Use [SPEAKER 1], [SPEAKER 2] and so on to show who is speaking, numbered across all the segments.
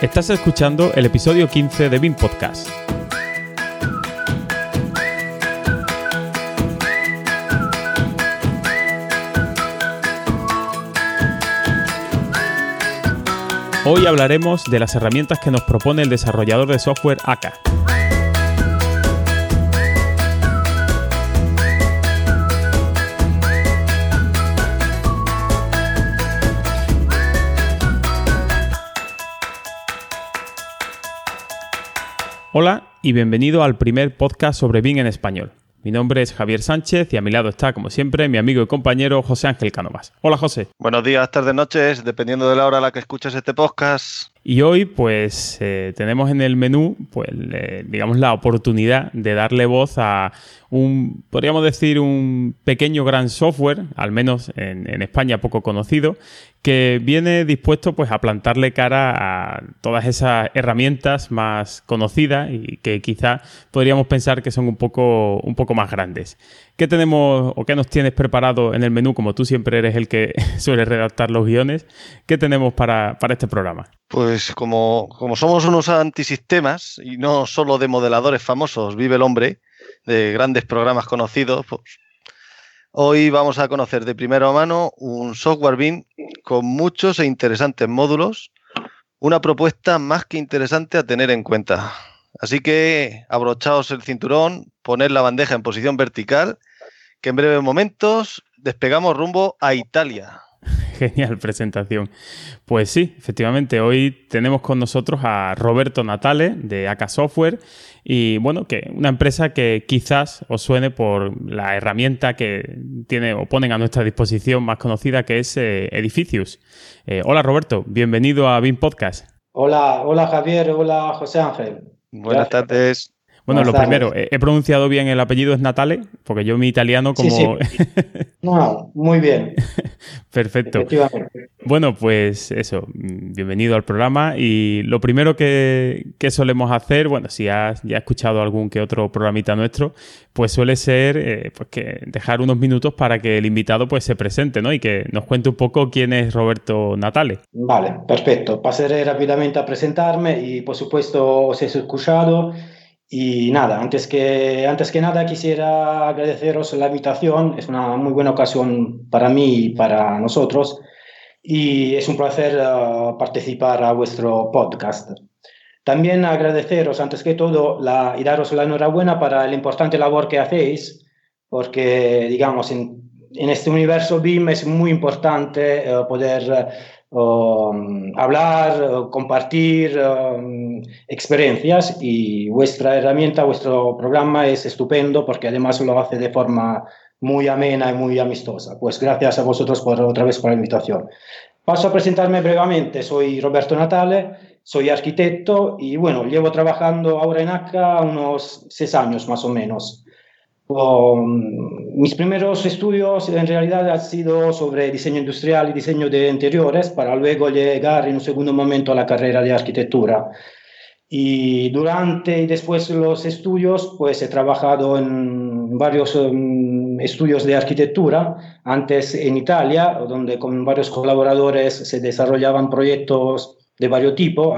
[SPEAKER 1] Estás escuchando el episodio 15 de BIM Podcast. Hoy hablaremos de las herramientas que nos propone el desarrollador de software ACA. Hola y bienvenido al primer podcast sobre BIM en español. Mi nombre es Javier Sánchez y a mi lado está, como siempre, mi amigo y compañero José Ángel Cánovas. Hola José.
[SPEAKER 2] Buenos días, tardes, noches, dependiendo de la hora a la que escuches este podcast.
[SPEAKER 1] Y hoy, pues, eh, tenemos en el menú, pues, digamos, la oportunidad de darle voz a un, podríamos decir, un pequeño gran software, al menos en, España poco conocido, que viene dispuesto, pues, a plantarle cara a todas esas herramientas más conocidas y que quizá podríamos pensar que son un poco, un poco más grandes. ¿Qué tenemos o qué nos tienes preparado en el menú? Como tú siempre eres el que suele redactar los guiones, ¿qué tenemos para, este programa?
[SPEAKER 2] Pues como, como, somos unos antisistemas y no solo de modeladores famosos, vive el hombre, de grandes programas conocidos, pues hoy vamos a conocer de primera mano un software BIM con muchos e interesantes módulos, una propuesta más que interesante a tener en cuenta. Así que abrochaos el cinturón, poner la bandeja en posición vertical que en breves momentos despegamos rumbo a Italia.
[SPEAKER 1] Genial presentación. Pues sí, efectivamente, hoy tenemos con nosotros a Roberto Natale de AK Software y bueno, que una empresa que quizás os suene por la herramienta que tiene o ponen a nuestra disposición más conocida que es eh, Edificius. Eh, hola Roberto, bienvenido a BIM Podcast.
[SPEAKER 3] Hola, hola Javier, hola José Ángel.
[SPEAKER 2] Buenas tardes.
[SPEAKER 1] Bueno, lo primero, ¿he pronunciado bien el apellido es Natale? Porque yo mi italiano como... Sí,
[SPEAKER 3] no, muy bien.
[SPEAKER 1] Perfecto. Bueno, pues eso, bienvenido al programa y lo primero que, solemos hacer, bueno, si has ya escuchado algún que otro programita nuestro, pues suele ser eh, pues que dejar unos minutos para que el invitado pues se presente, ¿no? Y que nos cuente un poco quién es Roberto Natale.
[SPEAKER 3] Vale, perfecto. Pasaré rápidamente a presentarme y por supuesto os he escuchado y nada, antes que, antes que nada quisiera agradeceros la invitación, es una muy buena ocasión para mí y para nosotros y es un placer uh, participar a vuestro podcast. También agradeceros antes que todo la, y daros la enhorabuena para la importante labor que hacéis, porque digamos en, en este universo BIM es muy importante uh, poder Um, hablar, compartir um, experiencias y vuestra herramienta, vuestro programa es estupendo porque además lo hace de forma muy amena y muy amistosa. Pues gracias a vosotros por otra vez por la invitación. Paso a presentarme brevemente. Soy Roberto Natale, soy arquitecto y bueno, llevo trabajando ahora en ACA unos seis años más o menos mis primeros estudios en realidad han sido sobre diseño industrial y diseño de interiores para luego llegar en un segundo momento a la carrera de arquitectura. Y durante y después de los estudios, pues he trabajado en varios um, estudios de arquitectura, antes en Italia, donde con varios colaboradores se desarrollaban proyectos de varios tipos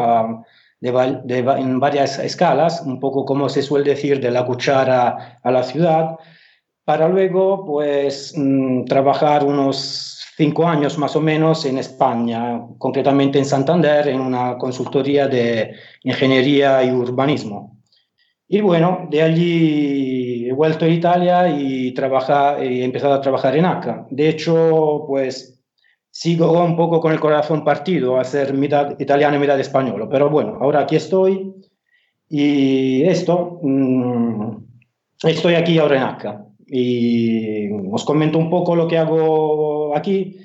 [SPEAKER 3] en varias escalas, un poco como se suele decir de la cuchara a la ciudad, para luego pues mm, trabajar unos cinco años más o menos en España, concretamente en Santander, en una consultoría de ingeniería y urbanismo. Y bueno, de allí he vuelto a Italia y trabaja, he empezado a trabajar en ACA. De hecho, pues sigo un poco con el corazón partido a ser mitad italiano y mitad español, pero bueno, ahora aquí estoy y esto, mm, estoy aquí ahora en ACA y os comento un poco lo que hago aquí.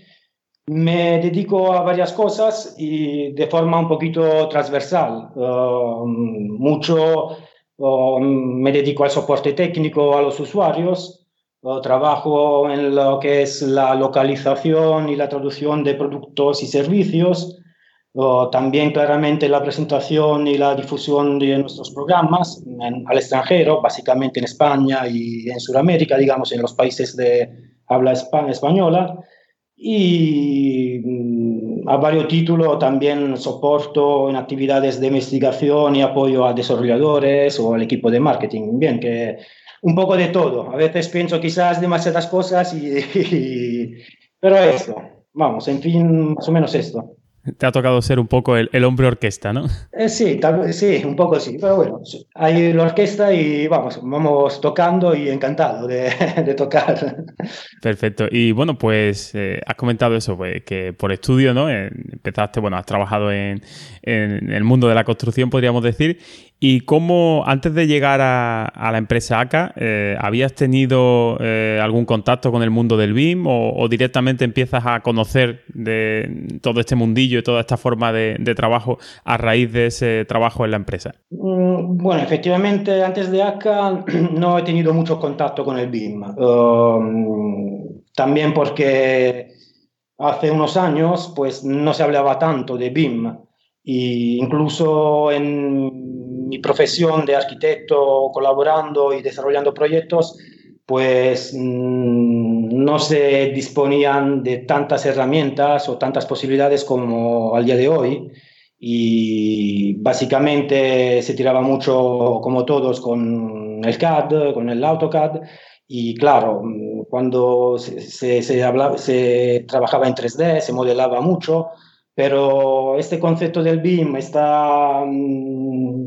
[SPEAKER 3] Me dedico a varias cosas y de forma un poquito transversal. Uh, mucho uh, me dedico al soporte técnico a los usuarios, trabajo en lo que es la localización y la traducción de productos y servicios, también claramente la presentación y la difusión de nuestros programas al extranjero, básicamente en España y en Sudamérica, digamos, en los países de habla española. Y mm, a varios títulos también soporto en actividades de investigación y apoyo a desarrolladores o al equipo de marketing. Bien, que un poco de todo. A veces pienso quizás demasiadas cosas y pero esto, vamos, en fin, más o menos esto.
[SPEAKER 1] Te ha tocado ser un poco el, hombre orquesta, ¿no?
[SPEAKER 3] Eh, sí, tal, sí, un poco sí, pero bueno, hay la orquesta y vamos, vamos tocando y encantado de, tocar.
[SPEAKER 1] Perfecto. Y bueno, pues eh, has comentado eso, pues, que por estudio, ¿no? empezaste, bueno, has trabajado en, en, el mundo de la construcción, podríamos decir, ¿Y cómo, antes de llegar a, la empresa ACA, eh, habías tenido eh, algún contacto con el mundo del BIM o, directamente empiezas a conocer de todo este mundillo y toda esta forma de, trabajo a raíz de ese trabajo en la empresa?
[SPEAKER 3] Mm, bueno, efectivamente, antes de ACA no he tenido mucho contacto con el BIM. Um, también porque hace unos años pues, no se hablaba tanto de BIM. E incluso en profesión de arquitecto colaborando y desarrollando proyectos, pues mm, no se disponían de tantas herramientas o tantas posibilidades como al día de hoy. Y básicamente se tiraba mucho, como todos, con el CAD, con el AutoCAD. Y claro, mm, cuando se, se trabajaba en 3D, se modelaba mucho, pero este concepto del BIM está mm,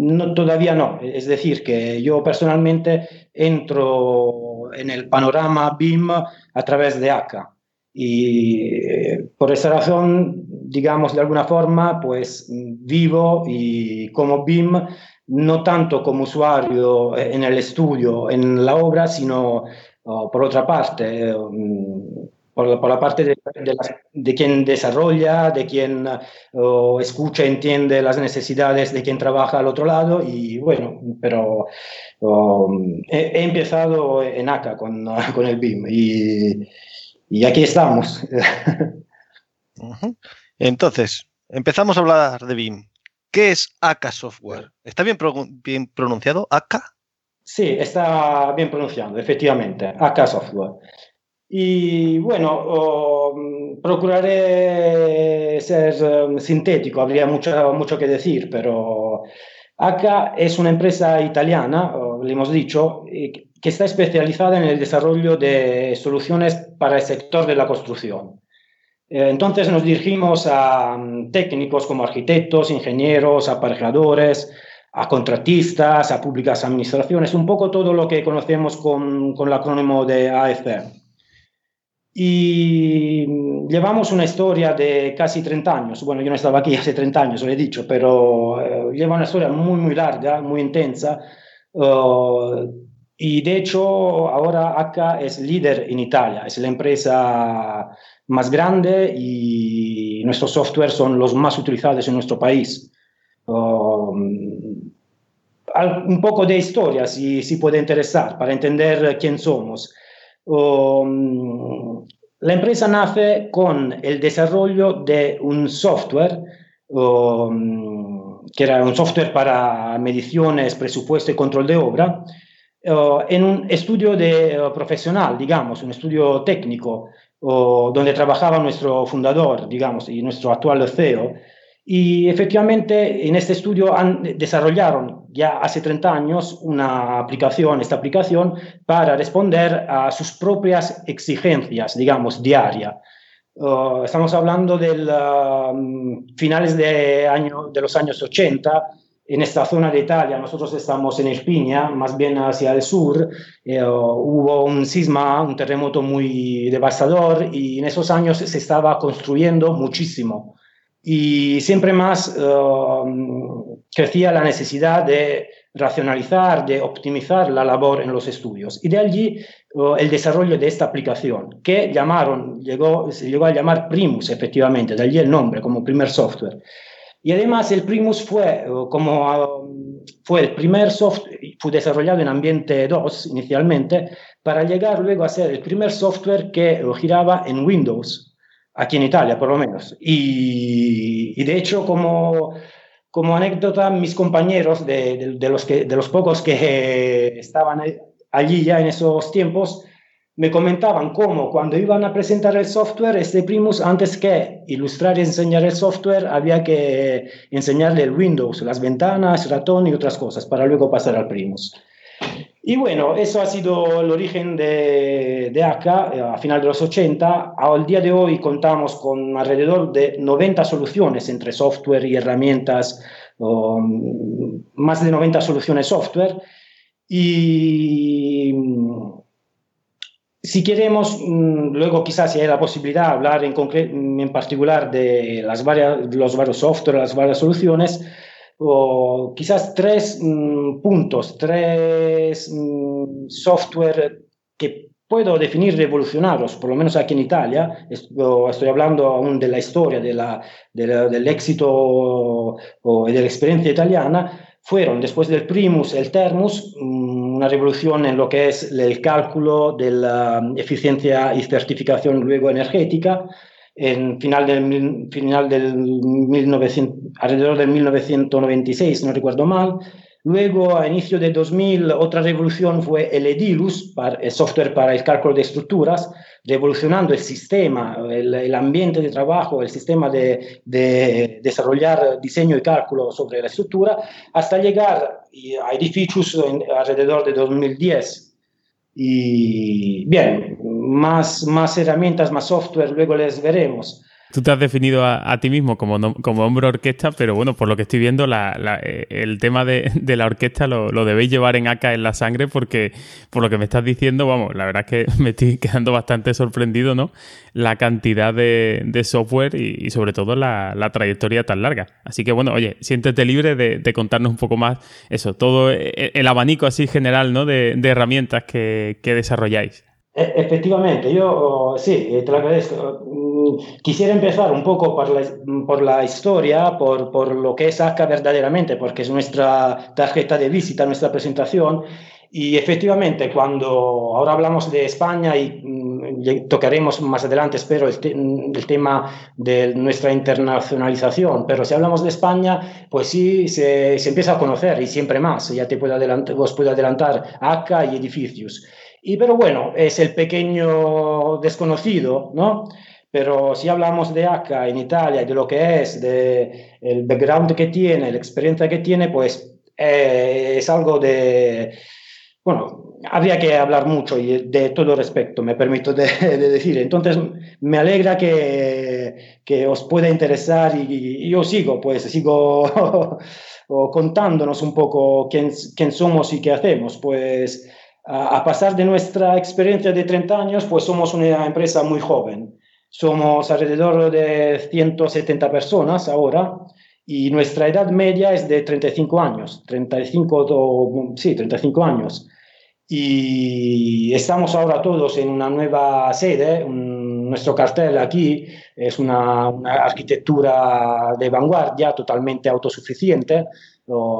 [SPEAKER 3] no, todavía no. Es decir, que yo personalmente entro en el panorama BIM a través de ACA. Y eh, por esa razón, digamos, de alguna forma, pues vivo y como BIM, no tanto como usuario en el estudio, en la obra, sino oh, por otra parte, mm, por, la parte de, de, quien desarrolla, de quien escucha, entiende las necesidades de quien trabaja al otro lado y bueno, pero he, empezado en ACA con, con el BIM y, y aquí estamos.
[SPEAKER 2] Entonces, empezamos a hablar de BIM. ¿Qué es ACA Software? ¿Está bien, bien pronunciado? ¿ACA?
[SPEAKER 3] Sí, está bien pronunciado, efectivamente. ACA Software. Y bueno, procuraré ser um, sintético, habría mucho, mucho que decir, pero acá es una empresa italiana, le hemos dicho, que está especializada en el desarrollo de soluciones para el sector de la construcción. Eh, entonces nos dirigimos a um, técnicos como arquitectos, ingenieros, aparejadores, a contratistas, a públicas administraciones, un poco todo lo que conocemos con, con el acrónimo de AFR. Y llevamos una historia de casi 30 años. Bueno, yo no estaba aquí hace 30 años, lo he dicho, pero eh, lleva una historia muy, muy larga, muy intensa. Uh, y de hecho, ahora acá es líder en Italia, es la empresa más grande y nuestros software son los más utilizados en nuestro país. Uh, un poco de historia, si, si puede interesar, para entender quién somos. Um, la empresa nace con el desarrollo de un software, um, que era un software para mediciones, presupuesto y control de obra, uh, en un estudio de, uh, profesional, digamos, un estudio técnico, donde trabajaba nuestro fundador, digamos, y nuestro actual CEO. Y efectivamente en este estudio han, desarrollaron ya hace 30 años una aplicación, esta aplicación, para responder a sus propias exigencias, digamos, diarias. Uh, estamos hablando de um, finales de, año, de los años 80, en esta zona de Italia, nosotros estamos en Irpinia, más bien hacia el sur, eh, hubo un sisma, un terremoto muy devastador y en esos años se estaba construyendo muchísimo y siempre más um, crecía la necesidad de racionalizar, de optimizar la labor en los estudios. Y de allí uh, el desarrollo de esta aplicación, que llamaron, llegó, se llegó a llamar Primus, efectivamente, de allí el nombre como primer software. Y además el Primus fue uh, como um, fue el primer software, fue desarrollado en ambiente 2 inicialmente, para llegar luego a ser el primer software que uh, giraba en Windows, aquí en Italia por lo menos. Y, de hecho, como, como anécdota, mis compañeros, de, de, los que, de los pocos que estaban allí ya en esos tiempos, me comentaban cómo cuando iban a presentar el software, este Primus, antes que ilustrar y enseñar el software, había que enseñarle el Windows, las ventanas, ratón y otras cosas, para luego pasar al Primus. Y bueno, eso ha sido el origen de, de ACA eh, a final de los 80. Al día de hoy contamos con alrededor de 90 soluciones entre software y herramientas, más de 90 soluciones software. Y si queremos, mm, luego quizás si hay la posibilidad de hablar en, en particular de las varias, los varios software, las varias soluciones, o quizás tres mm, puntos, tres mm, software que puedo definir revolucionarios, por lo menos aquí en Italia, estoy hablando aún de la historia, de la, del éxito o de la experiencia italiana, fueron después del Primus, el Thermus, una revolución en lo que es el cálculo de la eficiencia y certificación luego energética, en final del, final del 1900, alrededor del 1996, no recuerdo mal. Luego, a inicio de 2000, otra revolución fue el EDILUS, el software para el cálculo de estructuras, revolucionando el sistema, el, ambiente de trabajo, el sistema de, de, desarrollar diseño y cálculo sobre la estructura, hasta llegar a edificios alrededor de 2010. Y bien, más, más herramientas, más software, luego les veremos.
[SPEAKER 1] Tú te has definido a, ti mismo como, como hombre orquesta, pero bueno, por lo que estoy viendo, eh, el tema de, la orquesta lo, debéis llevar en acá en la sangre porque, por lo que me estás diciendo, vamos, la verdad es que me estoy quedando bastante sorprendido, ¿no? La cantidad de, software y, sobre todo la, trayectoria tan larga. Así que bueno, oye, siéntete libre de, contarnos un poco más eso, todo e, el, abanico así general, ¿no? De, herramientas que, que desarrolláis.
[SPEAKER 3] E, efectivamente, yo sí, eh, te lo agradezco. Mm, quisiera empezar un poco por la, por la historia, por, por, lo que es ACA verdaderamente, porque es nuestra tarjeta de visita, nuestra presentación. Y efectivamente, cuando ahora hablamos de España y mm, tocaremos más adelante, espero, el, el, tema de nuestra internacionalización, pero si hablamos de España, pues sí, se, se empieza a conocer y siempre más. Ya te puedo adelantar, os puedo adelantar ACA y edificios. Y pero bueno, es el pequeño desconocido, ¿no? Pero si hablamos de ACA en Italia, de lo que es, de el background que tiene, la experiencia que tiene, pues eh, es algo de, bueno, habría que hablar mucho y de todo respecto, me permito de, decir. Entonces, me alegra que, que os pueda interesar y, y, yo sigo, pues sigo contándonos un poco quién, quién somos y qué hacemos. Pues a pasar de nuestra experiencia de 30 años, pues somos una empresa muy joven. Somos alrededor de 170 personas ahora y nuestra edad media es de 35 años, 35, sí, 35 años. Y estamos ahora todos en una nueva sede. nuestro cartel aquí es una, una arquitectura de vanguardia totalmente autosuficiente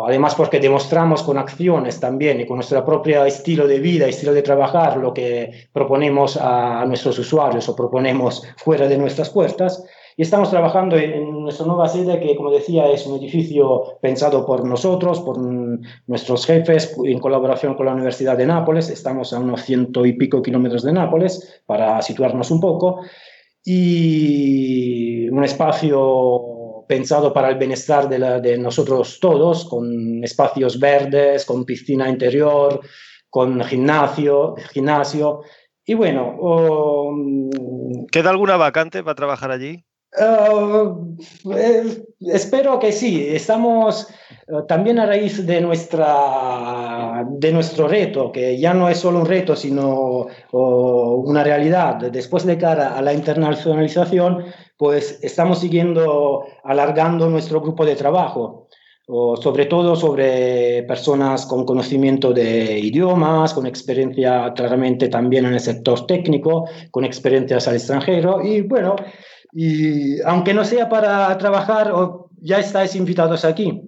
[SPEAKER 3] además porque demostramos con acciones también y con nuestro propio estilo de vida, estilo de trabajar, lo que proponemos a, nuestros usuarios o proponemos fuera de nuestras puertas. Y estamos trabajando en, nuestra nueva sede, que como decía es un edificio pensado por nosotros, por nuestros jefes, en colaboración con la Universidad de Nápoles. Estamos a unos ciento y pico kilómetros de Nápoles, para situarnos un poco. Y un espacio pensado para el bienestar de, nosotros todos, con espacios verdes, con piscina interior, con gimnasio, gimnasio. Y bueno...
[SPEAKER 2] Um, ¿Queda alguna vacante para trabajar allí?
[SPEAKER 3] Uh, eh, espero que sí. Estamos uh, también a raíz de, nuestra, de nuestro reto, que ya no es solo un reto, sino uh, una realidad. Después de cara a la internacionalización, pues estamos siguiendo alargando nuestro grupo de trabajo, sobre todo sobre personas con conocimiento de idiomas, con experiencia claramente también en el sector técnico, con experiencias al extranjero. Y bueno, y aunque no sea para trabajar, ya estáis invitados aquí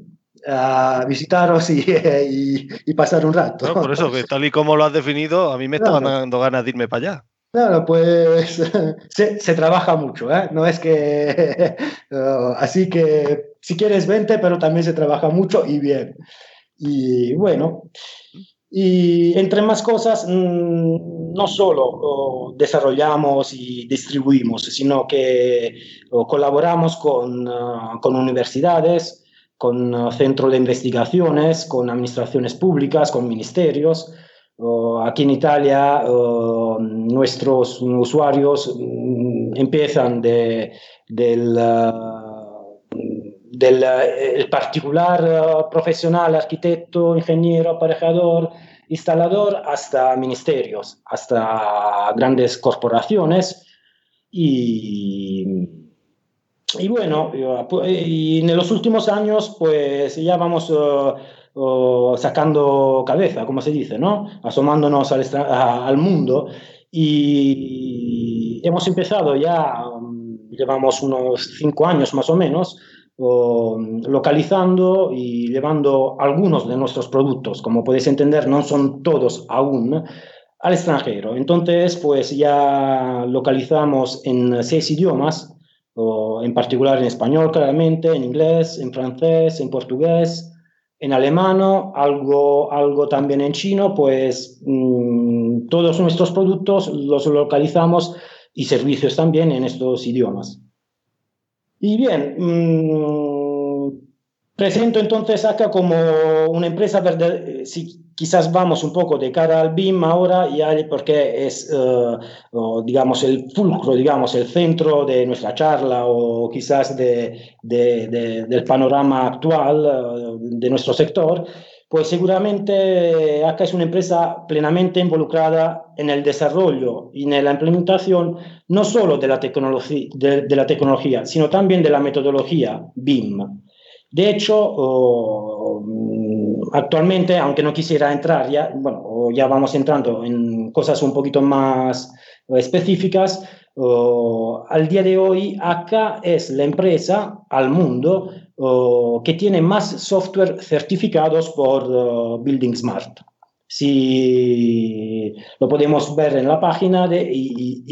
[SPEAKER 3] a visitaros y, y, pasar un rato.
[SPEAKER 2] por eso, que tal y como lo has definido, a mí me estaban dando ganas de irme para allá.
[SPEAKER 3] Claro, pues se, trabaja mucho, ¿eh? No es que... así que si quieres vente, pero también se trabaja mucho y bien. Y bueno, Y entre más cosas, mm, no solo desarrollamos y distribuimos, sino que colaboramos con, ah, con universidades, con ah, centros de investigaciones, con administraciones públicas, con ministerios. Aquí en Italia nuestros usuarios mm, empiezan de, del, ah, del el particular profesional, arquitecto, ingeniero, aparejador, instalador, hasta ministerios, hasta grandes corporaciones. Y, y bueno, en los últimos años, pues ya vamos uh, sacando cabeza, como se dice, ¿no? Asomándonos al, al mundo. Y hemos empezado ya, um, llevamos unos cinco años más o menos, localizando y llevando algunos de nuestros productos, como podéis entender, no son todos aún, al extranjero. Entonces, pues ya localizamos en seis idiomas, en particular en español, claramente, en inglés, en francés, en portugués, en alemán, algo, algo también en chino, pues mm, todos nuestros productos los localizamos y servicios también en estos idiomas. Y bien, mmm, presento entonces acá como una empresa verde, si quizás vamos un poco de cara al BIM ahora, ya porque es, uh, digamos, el fulcro, digamos, el centro de nuestra charla o quizás de, de, de, del panorama actual uh, de nuestro sector, pues seguramente acá es una empresa plenamente involucrada en el desarrollo y en la implementación no solo de la, de, la tecnología, sino también de la metodología BIM. De hecho, actualmente, aunque no quisiera entrar ya, bueno, ya vamos entrando en cosas un poquito más específicas, al día de hoy acá es la empresa al mundo que tiene más software certificados por Building Smart. Si lo podemos ver en la página de, y,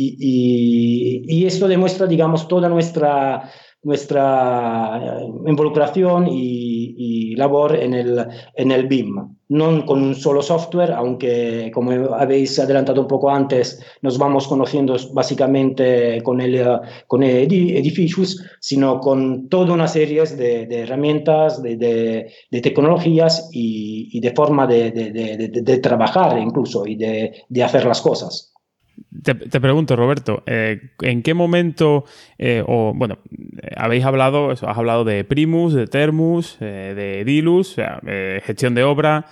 [SPEAKER 3] y, esto demuestra, digamos, toda nuestra, nuestra involucración y, labor en el, en el BIM no con un solo software, aunque como habéis adelantado un poco antes, nos vamos conociendo básicamente con el, con el Edificius, sino con toda una serie de, de herramientas, de, de, tecnologías y, y, de forma de, trabajar incluso y de, hacer las cosas.
[SPEAKER 1] Te, pregunto, Roberto, eh, ¿en qué momento, eh, o bueno, habéis hablado, has hablado de Primus, de Termus, eh, de Dilus, gestión de obra,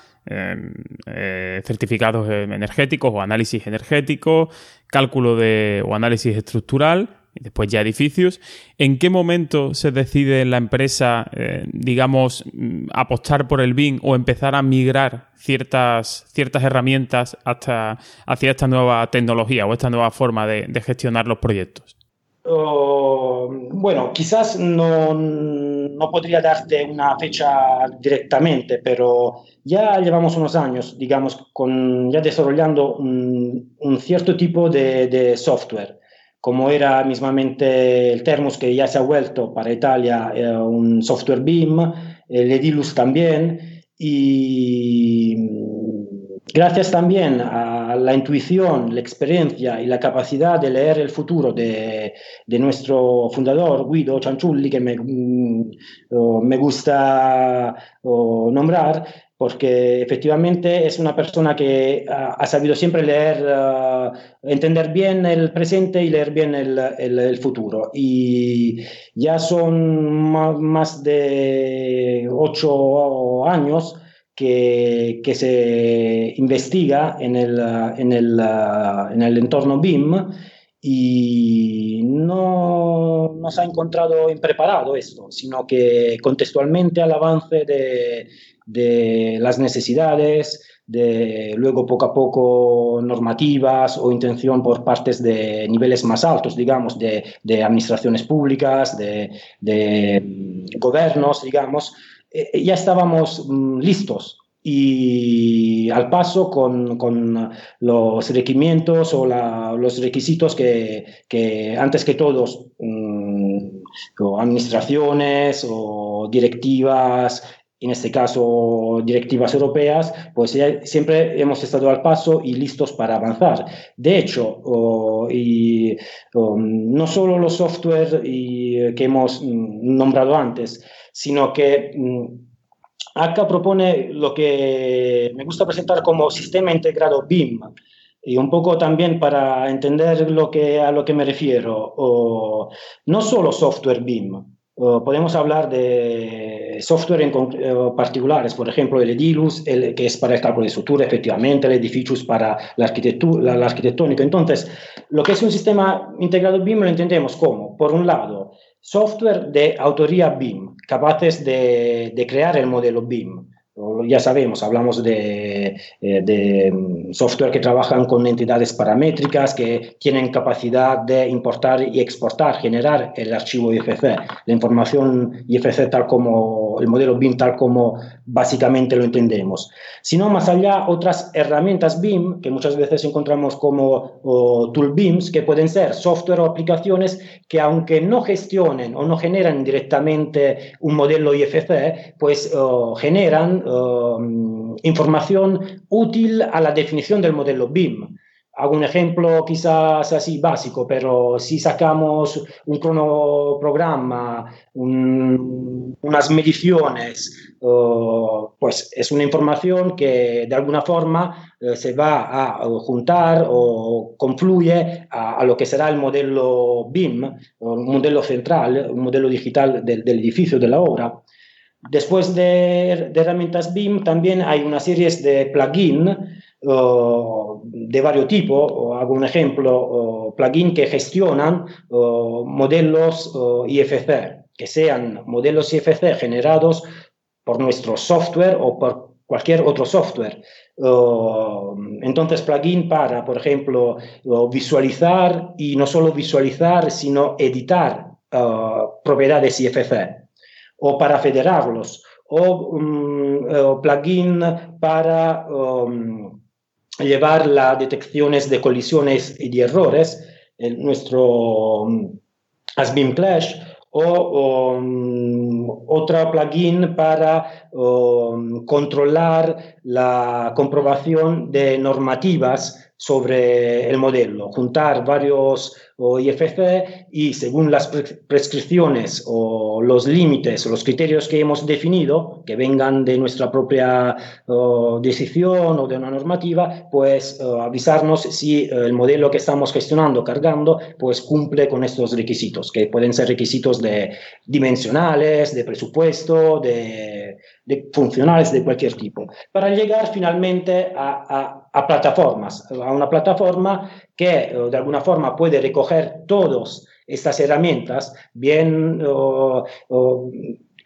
[SPEAKER 1] certificados energéticos o análisis energético, cálculo de, o análisis estructural, después ya edificios. ¿En qué momento se decide en la empresa, eh, digamos, mm, apostar por el BIM o empezar a migrar ciertas, ciertas herramientas hasta, hacia esta nueva tecnología o esta nueva forma de, gestionar los proyectos?
[SPEAKER 3] Oh, bueno, quizás no, no podría darte una fecha directamente, pero ya llevamos unos años, digamos, con, ya desarrollando un, cierto tipo de, software, como era mismamente el Thermos, que ya se ha vuelto para Italia eh, un software BIM, el Edilus también, y gracias también a la intuición, la experiencia y la capacidad de leer el futuro de, de nuestro fundador, Guido Cianciulli, que me, mm, me gusta nombrar, porque efectivamente es una persona que ha, sabido siempre leer, uh, entender bien el presente y leer bien el, el, el futuro. Y ya son más, de ocho años que, que, se investiga en el, en el, en el entorno BIM y no nos ha encontrado impreparado esto, sino que contextualmente al avance de, las necesidades, de luego poco a poco normativas o intención por partes de niveles más altos, digamos, de, administraciones públicas, de, mm, gobiernos, digamos, eh, ya estábamos mm, listos y al paso con, con los requerimientos o los requisitos que, que, antes que todos mm, administraciones o directivas en este caso directivas europeas, pues siempre hemos estado al paso y listos para avanzar. De hecho, no solo los software y, que hemos mm, nombrado antes, sino que mm, acá propone lo que me gusta presentar como sistema integrado BIM. Y un poco también para entender lo que, a lo que me refiero, o, no solo software BIM, podemos hablar de software en particulares, por ejemplo, el Edilus, que es para el cálculo de estructura, efectivamente, el Edificius para la, arquitectura, la, arquitectónica. Entonces, lo que es un sistema integrado BIM lo entendemos como, por un lado, software de autoría BIM, capaces de, de crear el modelo BIM ya sabemos, hablamos de, eh, mm, software que trabajan con entidades paramétricas, que tienen capacidad de importar y exportar, generar el archivo IFC, la información IFC tal como, el modelo BIM tal como básicamente lo entendemos. Sino más allá, otras herramientas BIM que muchas veces encontramos como tool BIMs, que pueden ser software o aplicaciones que aunque no gestionen o no generan directamente un modelo IFC, pues generan Um, información útil a la definición del modelo BIM. Hago un ejemplo quizás así básico, pero si sacamos un cronoprograma, unas mediciones, uh, pues es una información que de alguna forma uh, se va a juntar o confluye a, lo que será el modelo BIM, un modelo central, un modelo digital del, del edificio, de la obra. Después de, herramientas BIM también hay una serie de plugins de varios tipos. Hago un ejemplo, plugins que gestionan modelos IFC, que sean modelos IFC generados por nuestro software o por cualquier otro software. entonces, plugin para, por ejemplo, visualizar y no solo visualizar, sino editar propiedades IFC o para federarlos, o, um, plugin para um, llevar las detecciones de colisiones y de errores, en nuestro um, Asbin Clash, o otro plugin para controlar la comprobación de normativas sobre el modelo, juntar varios IFC y según las prescripciones o los límites o los criterios que hemos definido, que vengan de nuestra propia decisión o de una normativa, pues avisarnos si el modelo que estamos gestionando, cargando, pues cumple con estos requisitos, que pueden ser requisitos de dimensionales, de presupuesto, de de funcionales de cualquier tipo, para llegar finalmente a, plataformas, a una plataforma que eh, de alguna forma puede recoger todas estas herramientas, bien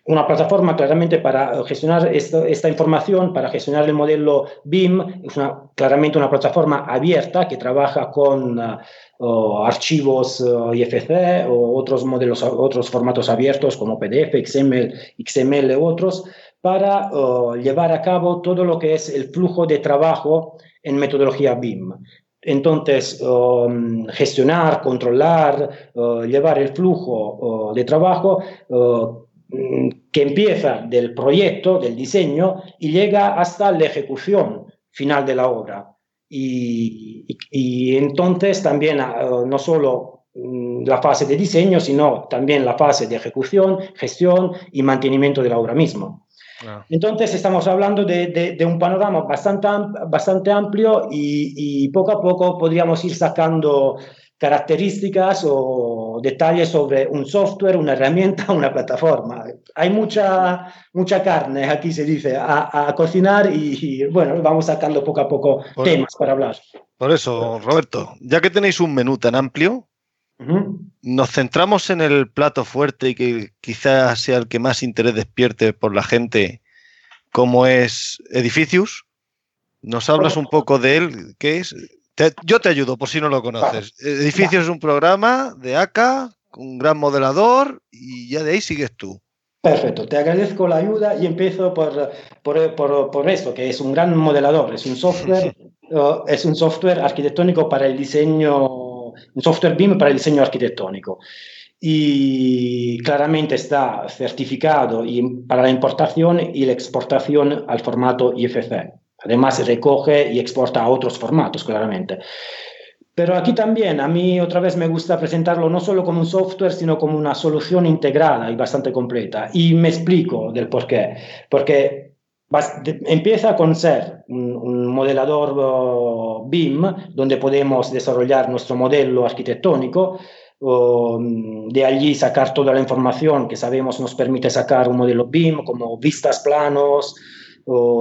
[SPEAKER 3] una plataforma claramente para gestionar esta, información, para gestionar el modelo BIM, es una, claramente una plataforma abierta que trabaja con uh, archivos uh, IFC o otros modelos, otros formatos abiertos como PDF, XML, XML u otros, para llevar a cabo todo lo que es el flujo de trabajo en metodología BIM. Entonces, um, gestionar, controlar, llevar el flujo de trabajo Mm, que empieza del proyecto, del diseño, y llega hasta la ejecución final de la obra. Y, entonces también no solo mm, la fase de diseño, sino también la fase de ejecución, gestión y mantenimiento de la obra misma. Entonces estamos hablando de, un panorama bastante, bastante amplio y, y, poco a poco podríamos ir sacando características o detalles sobre un software, una herramienta, una plataforma. Hay mucha, mucha carne, aquí se dice, a, cocinar y, bueno, vamos sacando poco a poco temas para hablar.
[SPEAKER 2] Por eso, Roberto, ya que tenéis un menú tan amplio, nos centramos en el plato fuerte y que quizás sea el que más interés despierte por la gente, como es Edificius. ¿Nos hablas un poco de él? ¿Qué es? yo te ayudo, por si no lo conoces. Edificio es un programa de ACA, un gran modelador, y ya de ahí sigues tú.
[SPEAKER 3] Perfecto, te agradezco la ayuda y empiezo por, por, por, por esto, que es un gran modelador, es un software, es un software arquitectónico para el diseño, un software BIM para el diseño arquitectónico. y claramente está certificado para la importación y la exportación al formato IFC. Además, recoge y exporta a otros formatos, claramente. Pero aquí también a mí otra vez me gusta presentarlo no solo como un software, sino como una solución integrada y bastante completa. Y me explico del por qué. Porque empieza con ser un, modelador BIM, donde podemos desarrollar nuestro modelo arquitectónico, de allí sacar toda la información que sabemos nos permite sacar un modelo BIM, como vistas, planos,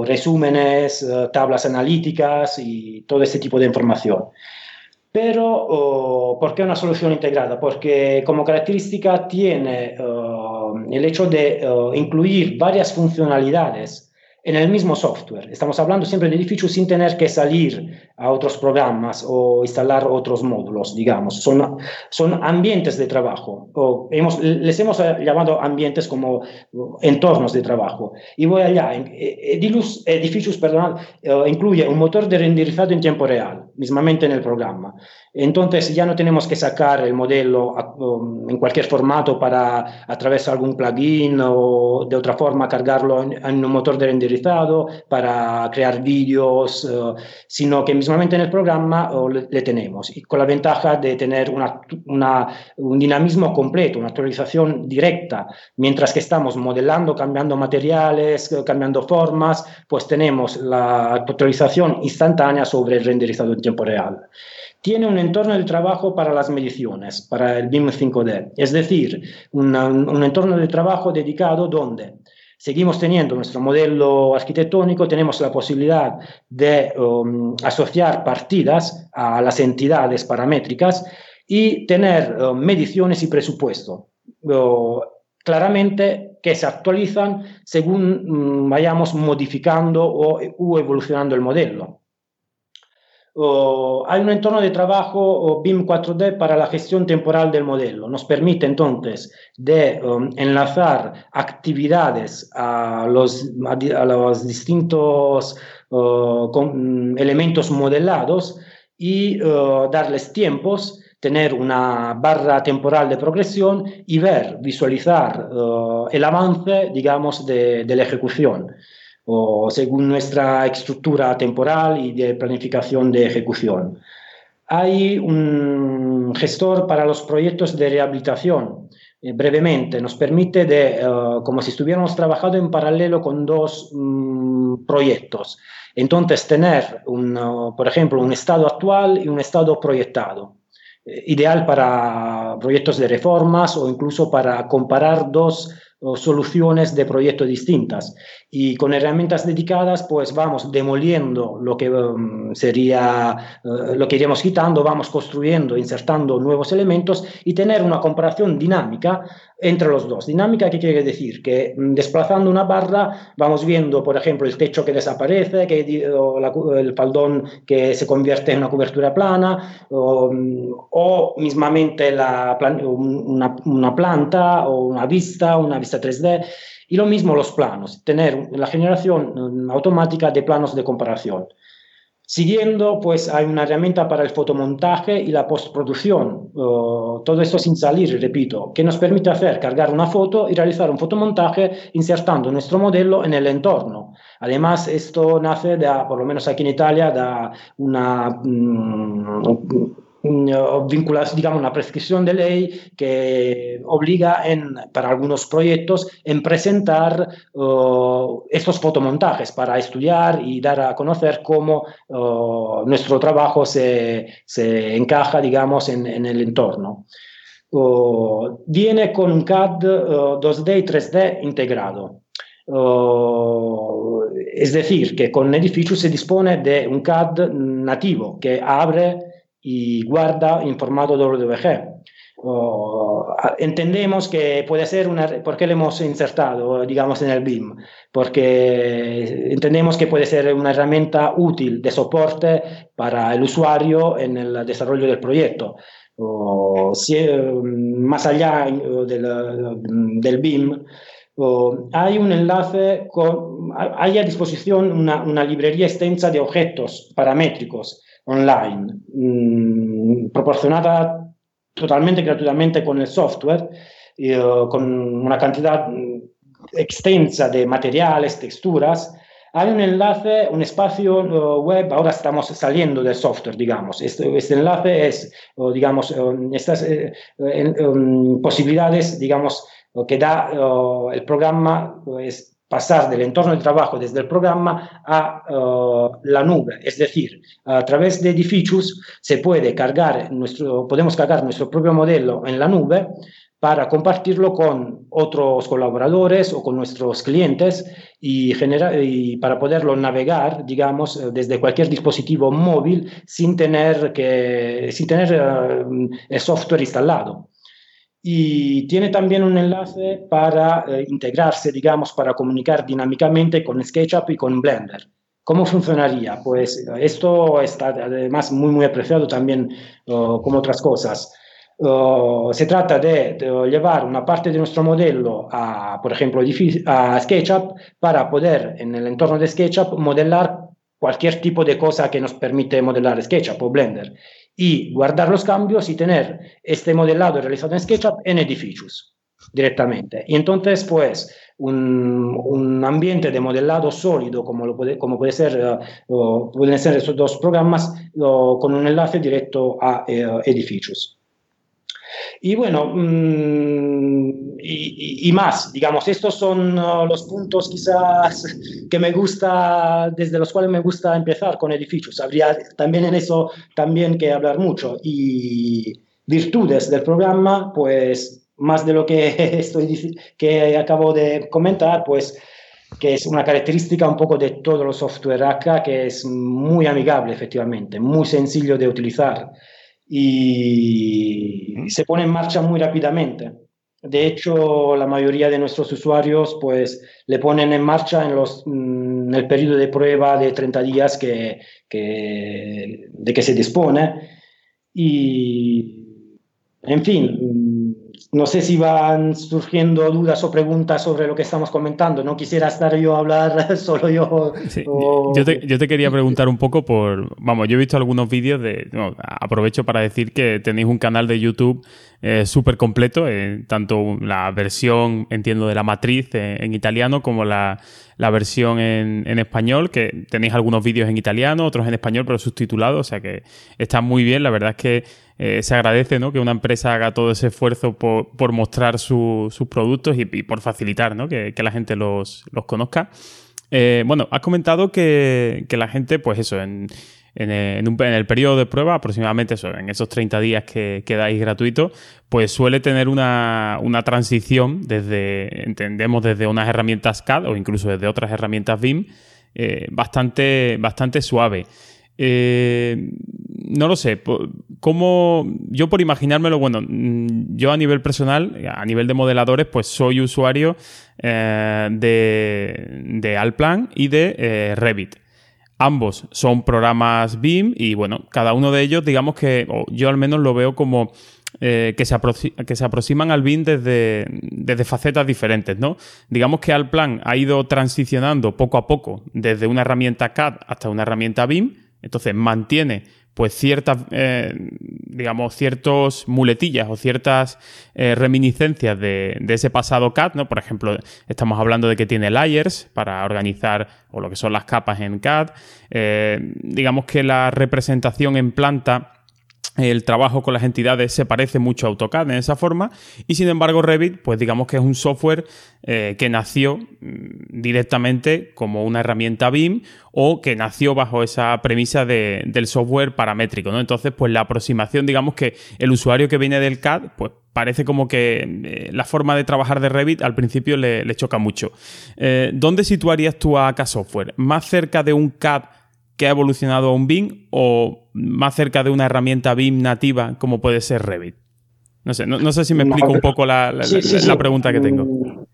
[SPEAKER 3] resúmenes, eh, tablas analíticas y todo ese tipo de información. Pero, ¿por qué una solución integrada? Porque como característica tiene el hecho de incluir varias funcionalidades en el mismo software. Estamos hablando siempre de edificios sin tener que salir a otros programas o instalar otros módulos, digamos. Son, son ambientes de trabajo. O hemos, les hemos llamado ambientes como entornos de trabajo. Y voy allá. Eh, Edilus, edificios perdón, eh, incluye un motor de renderizado en tiempo real, mismamente en el programa. Entonces ya no tenemos que sacar el modelo um, en cualquier formato para a través de algún plugin o de otra forma cargarlo en, un motor de renderizado para crear vídeos, uh, sino que mismamente en el programa le, tenemos. Y con la ventaja de tener un dinamismo completo, una actualización directa, mientras que estamos modelando, cambiando materiales, uh, cambiando formas, pues tenemos la actualización instantánea sobre el renderizado en tiempo real. Tiene un entorno de trabajo para las mediciones, para el BIM 5D, es decir, un entorno de trabajo dedicado donde seguimos teniendo nuestro modelo arquitectónico, tenemos la posibilidad de um, asociar partidas a las entidades paramétricas y tener um, mediciones y presupuesto. claramente que se actualizan según um, vayamos modificando o evolucionando el modelo hay un entorno de trabajo BIM 4D para la gestión temporal del modelo. Nos permite entonces um, enlazar actividades a los, distintos elementos modelados y darles tiempos tener una barra temporal de progresión y ver, visualizar el avance, digamos, de la ejecución o según nuestra estructura temporal y de planificación de ejecución. Hay un gestor para los proyectos de rehabilitación. Eh, brevemente, nos permite, de, eh, como si estuviéramos trabajando en paralelo con dos mm, proyectos. Entonces, tener, un, uh, por ejemplo, un estado actual y un estado proyectado. Eh, ideal para proyectos de reformas o incluso para comparar dos soluciones de proyectos distintas. Y con herramientas dedicadas, pues vamos demoliendo lo que um, sería, uh, lo que iríamos quitando, vamos construyendo, insertando nuevos elementos y tener una comparación dinámica entre los dos. Dinámica, ¿qué quiere decir? Que mm, desplazando una barra vamos viendo, por ejemplo, el techo que desaparece, que, o el faldón que se convierte en una cobertura plana, o, mm, mismamente la, una, una, planta o una vista, una vista 3D. Y lo mismo los planos, tener la generación mm, automática de planos de comparación. Siguiendo, pues hay una herramienta para el fotomontaje y la postproducción. todo esto sin salir, repito, que nos permite hacer cargar una foto y realizar un fotomontaje insertando nuestro modelo en el entorno. Además, esto nace, de, por lo menos aquí en Italia, de una, mm, vinculadas, digamos, una prescripción de ley que obliga en, para algunos proyectos en presentar uh, estos fotomontajes para estudiar y dar a conocer cómo uh, nuestro trabajo se, se, encaja, digamos, en, en el entorno. Uh, viene con un CAD 2D y 3D integrado. es decir, que con Edificio se dispone de un CAD nativo que abre y guarda en formato WG. entendemos que puede ser una... ¿Por qué lo hemos insertado, digamos, en el BIM? Porque entendemos que puede ser una herramienta útil de soporte para el usuario en el desarrollo del proyecto. si, más allá del, del BIM, hay un enlace, con, hay a disposición una, una librería extensa de objetos paramétricos online, mm, proporcionada totalmente gratuitamente con el software, con una cantidad mm, extensa de materiales, texturas, hay un enlace, un espacio web, ahora estamos saliendo del software, digamos. Este, este enlace es, digamos, estas eh, posibilidades, digamos, que da el programa es pasar del entorno de trabajo desde el programa a la nube. Es decir, a través de Edificius se puede cargar nuestro, podemos cargar nuestro propio modelo en la nube para compartirlo con otros colaboradores o con nuestros clientes y, y para poderlo navegar, digamos, eh, desde cualquier dispositivo móvil sin tener, que, sin tener eh, el software instalado. Y tiene también un enlace para eh, integrarse, digamos, para comunicar dinámicamente con SketchUp y con Blender. ¿Cómo funcionaría? Pues esto está además muy, muy apreciado también como otras cosas se trata de, llevar una parte de nuestro modelo a, por ejemplo, a SketchUp para poder en el entorno de SketchUp modelar cualquier tipo de cosa que nos permite modelar SketchUp o Blender y guardar los cambios y tener este modelado realizado en SketchUp en Edificios directamente. Y entonces, pues, un, un, ambiente de modelado sólido, como, lo puede, como puede ser, uh, pueden ser estos dos programas, uh, con un enlace directo a uh, Edificios. Y bueno, mm, y, más, digamos, estos son uh, los puntos quizás que me gusta, desde los cuales me gusta empezar con edificios. Habría también en eso también que hablar mucho. Y virtudes del programa, pues más de lo que, estoy, que acabo de comentar, pues que es una característica un poco de todos los software acá, que es muy amigable efectivamente, muy sencillo de utilizar y se pone en marcha muy rápidamente. De hecho, la mayoría de nuestros usuarios pues le ponen en marcha en, los, mm, en el periodo de prueba de 30 días que, que, de que se dispone. Y, en fin, no sé si van surgiendo dudas o preguntas sobre lo que estamos comentando. No quisiera estar yo a hablar solo yo.
[SPEAKER 1] Yo, te, quería preguntar un poco por... Vamos, yo he visto algunos vídeos de... aprovecho para decir que tenéis un canal de YouTube eh, súper completo, eh, tanto la versión, entiendo, de la matriz eh, en italiano como la, versión en, en, español, que tenéis algunos vídeos en italiano, otros en español, pero subtitulados, o sea que está muy bien. La verdad es que eh, se agradece ¿no? que una empresa haga todo ese esfuerzo por, mostrar sus productos y, por facilitar ¿no? que, la gente los, conozca. Eh, bueno, has comentado que, la gente, pues eso, en, el periodo de prueba, aproximadamente eso, en esos 30 días que, quedáis gratuito, pues suele tener una, transición desde, entendemos, desde unas herramientas CAD o incluso desde otras herramientas BIM, eh, bastante, bastante suave. Eh, no lo sé. ¿Cómo, yo por imaginármelo, bueno, mm, yo a nivel personal, a nivel de modeladores, pues soy usuario eh, de, de Alplan y de eh, Revit. Ambos son programas BIM y bueno, cada uno de ellos, digamos que yo al menos lo veo como que, se que, se aproximan al BIM desde, desde, facetas diferentes, ¿no? Digamos que Alplan ha ido transicionando poco a poco desde una herramienta CAD hasta una herramienta BIM entonces mantiene pues ciertas, eh, digamos, ciertos muletillas o ciertas eh, reminiscencias de, ese pasado CAD, ¿no? Por ejemplo, estamos hablando de que tiene layers para organizar o lo que son las capas en CAD. Eh, digamos que la representación en planta el trabajo con las entidades se parece mucho a AutoCAD en esa forma y sin embargo Revit pues digamos que es un software eh, que nació mm, directamente como una herramienta BIM o que nació bajo esa premisa del software paramétrico ¿no? entonces pues la aproximación digamos que el usuario que viene del CAD pues parece como que eh, la forma de trabajar de Revit al principio le, choca mucho eh, ¿dónde situarías tú a AK Software? ¿más cerca de un CAD que ha evolucionado a un BIM o más cerca de una herramienta BIM nativa como puede ser Revit? No sé, no, sé si me explico un poco la, pregunta que tengo. Mm,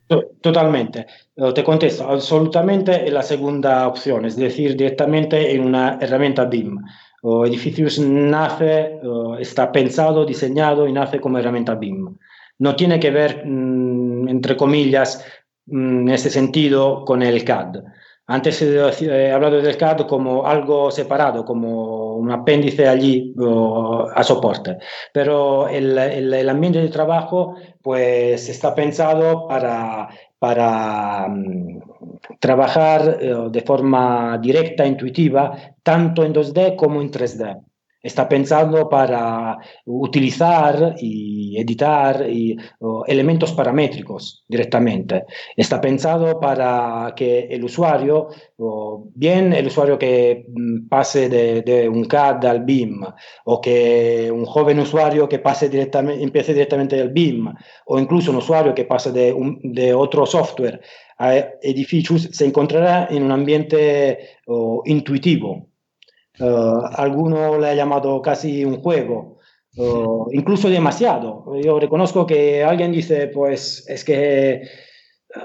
[SPEAKER 3] totalmente. Te contesto, absolutamente en la segunda opción, es decir, directamente en una herramienta BIM. O Edificios nace, está pensado, diseñado y nace como herramienta BIM. No tiene que ver, mm, entre comillas, mm, en ese sentido, con el CAD. Antes he hablado del CAD como algo separado, como un apéndice allí a soporte, pero el, el, ambiente de trabajo pues está pensado para, para mm, trabajar eh, de forma directa, intuitiva, tanto en 2D como en 3D. Está pensado para utilizar y editar elementos paramétricos directamente. Está pensado para que el usuario, bien el usuario que mm, pase de, un CAD al BIM, o que un joven usuario que pase directamente, empiece directamente del BIM, o incluso un usuario que pase de, de otro software a edificios, se encontrará en un ambiente intuitivo Uh, alguno le ha llamado casi un juego, uh, incluso demasiado. Yo reconozco que alguien dice, pues es que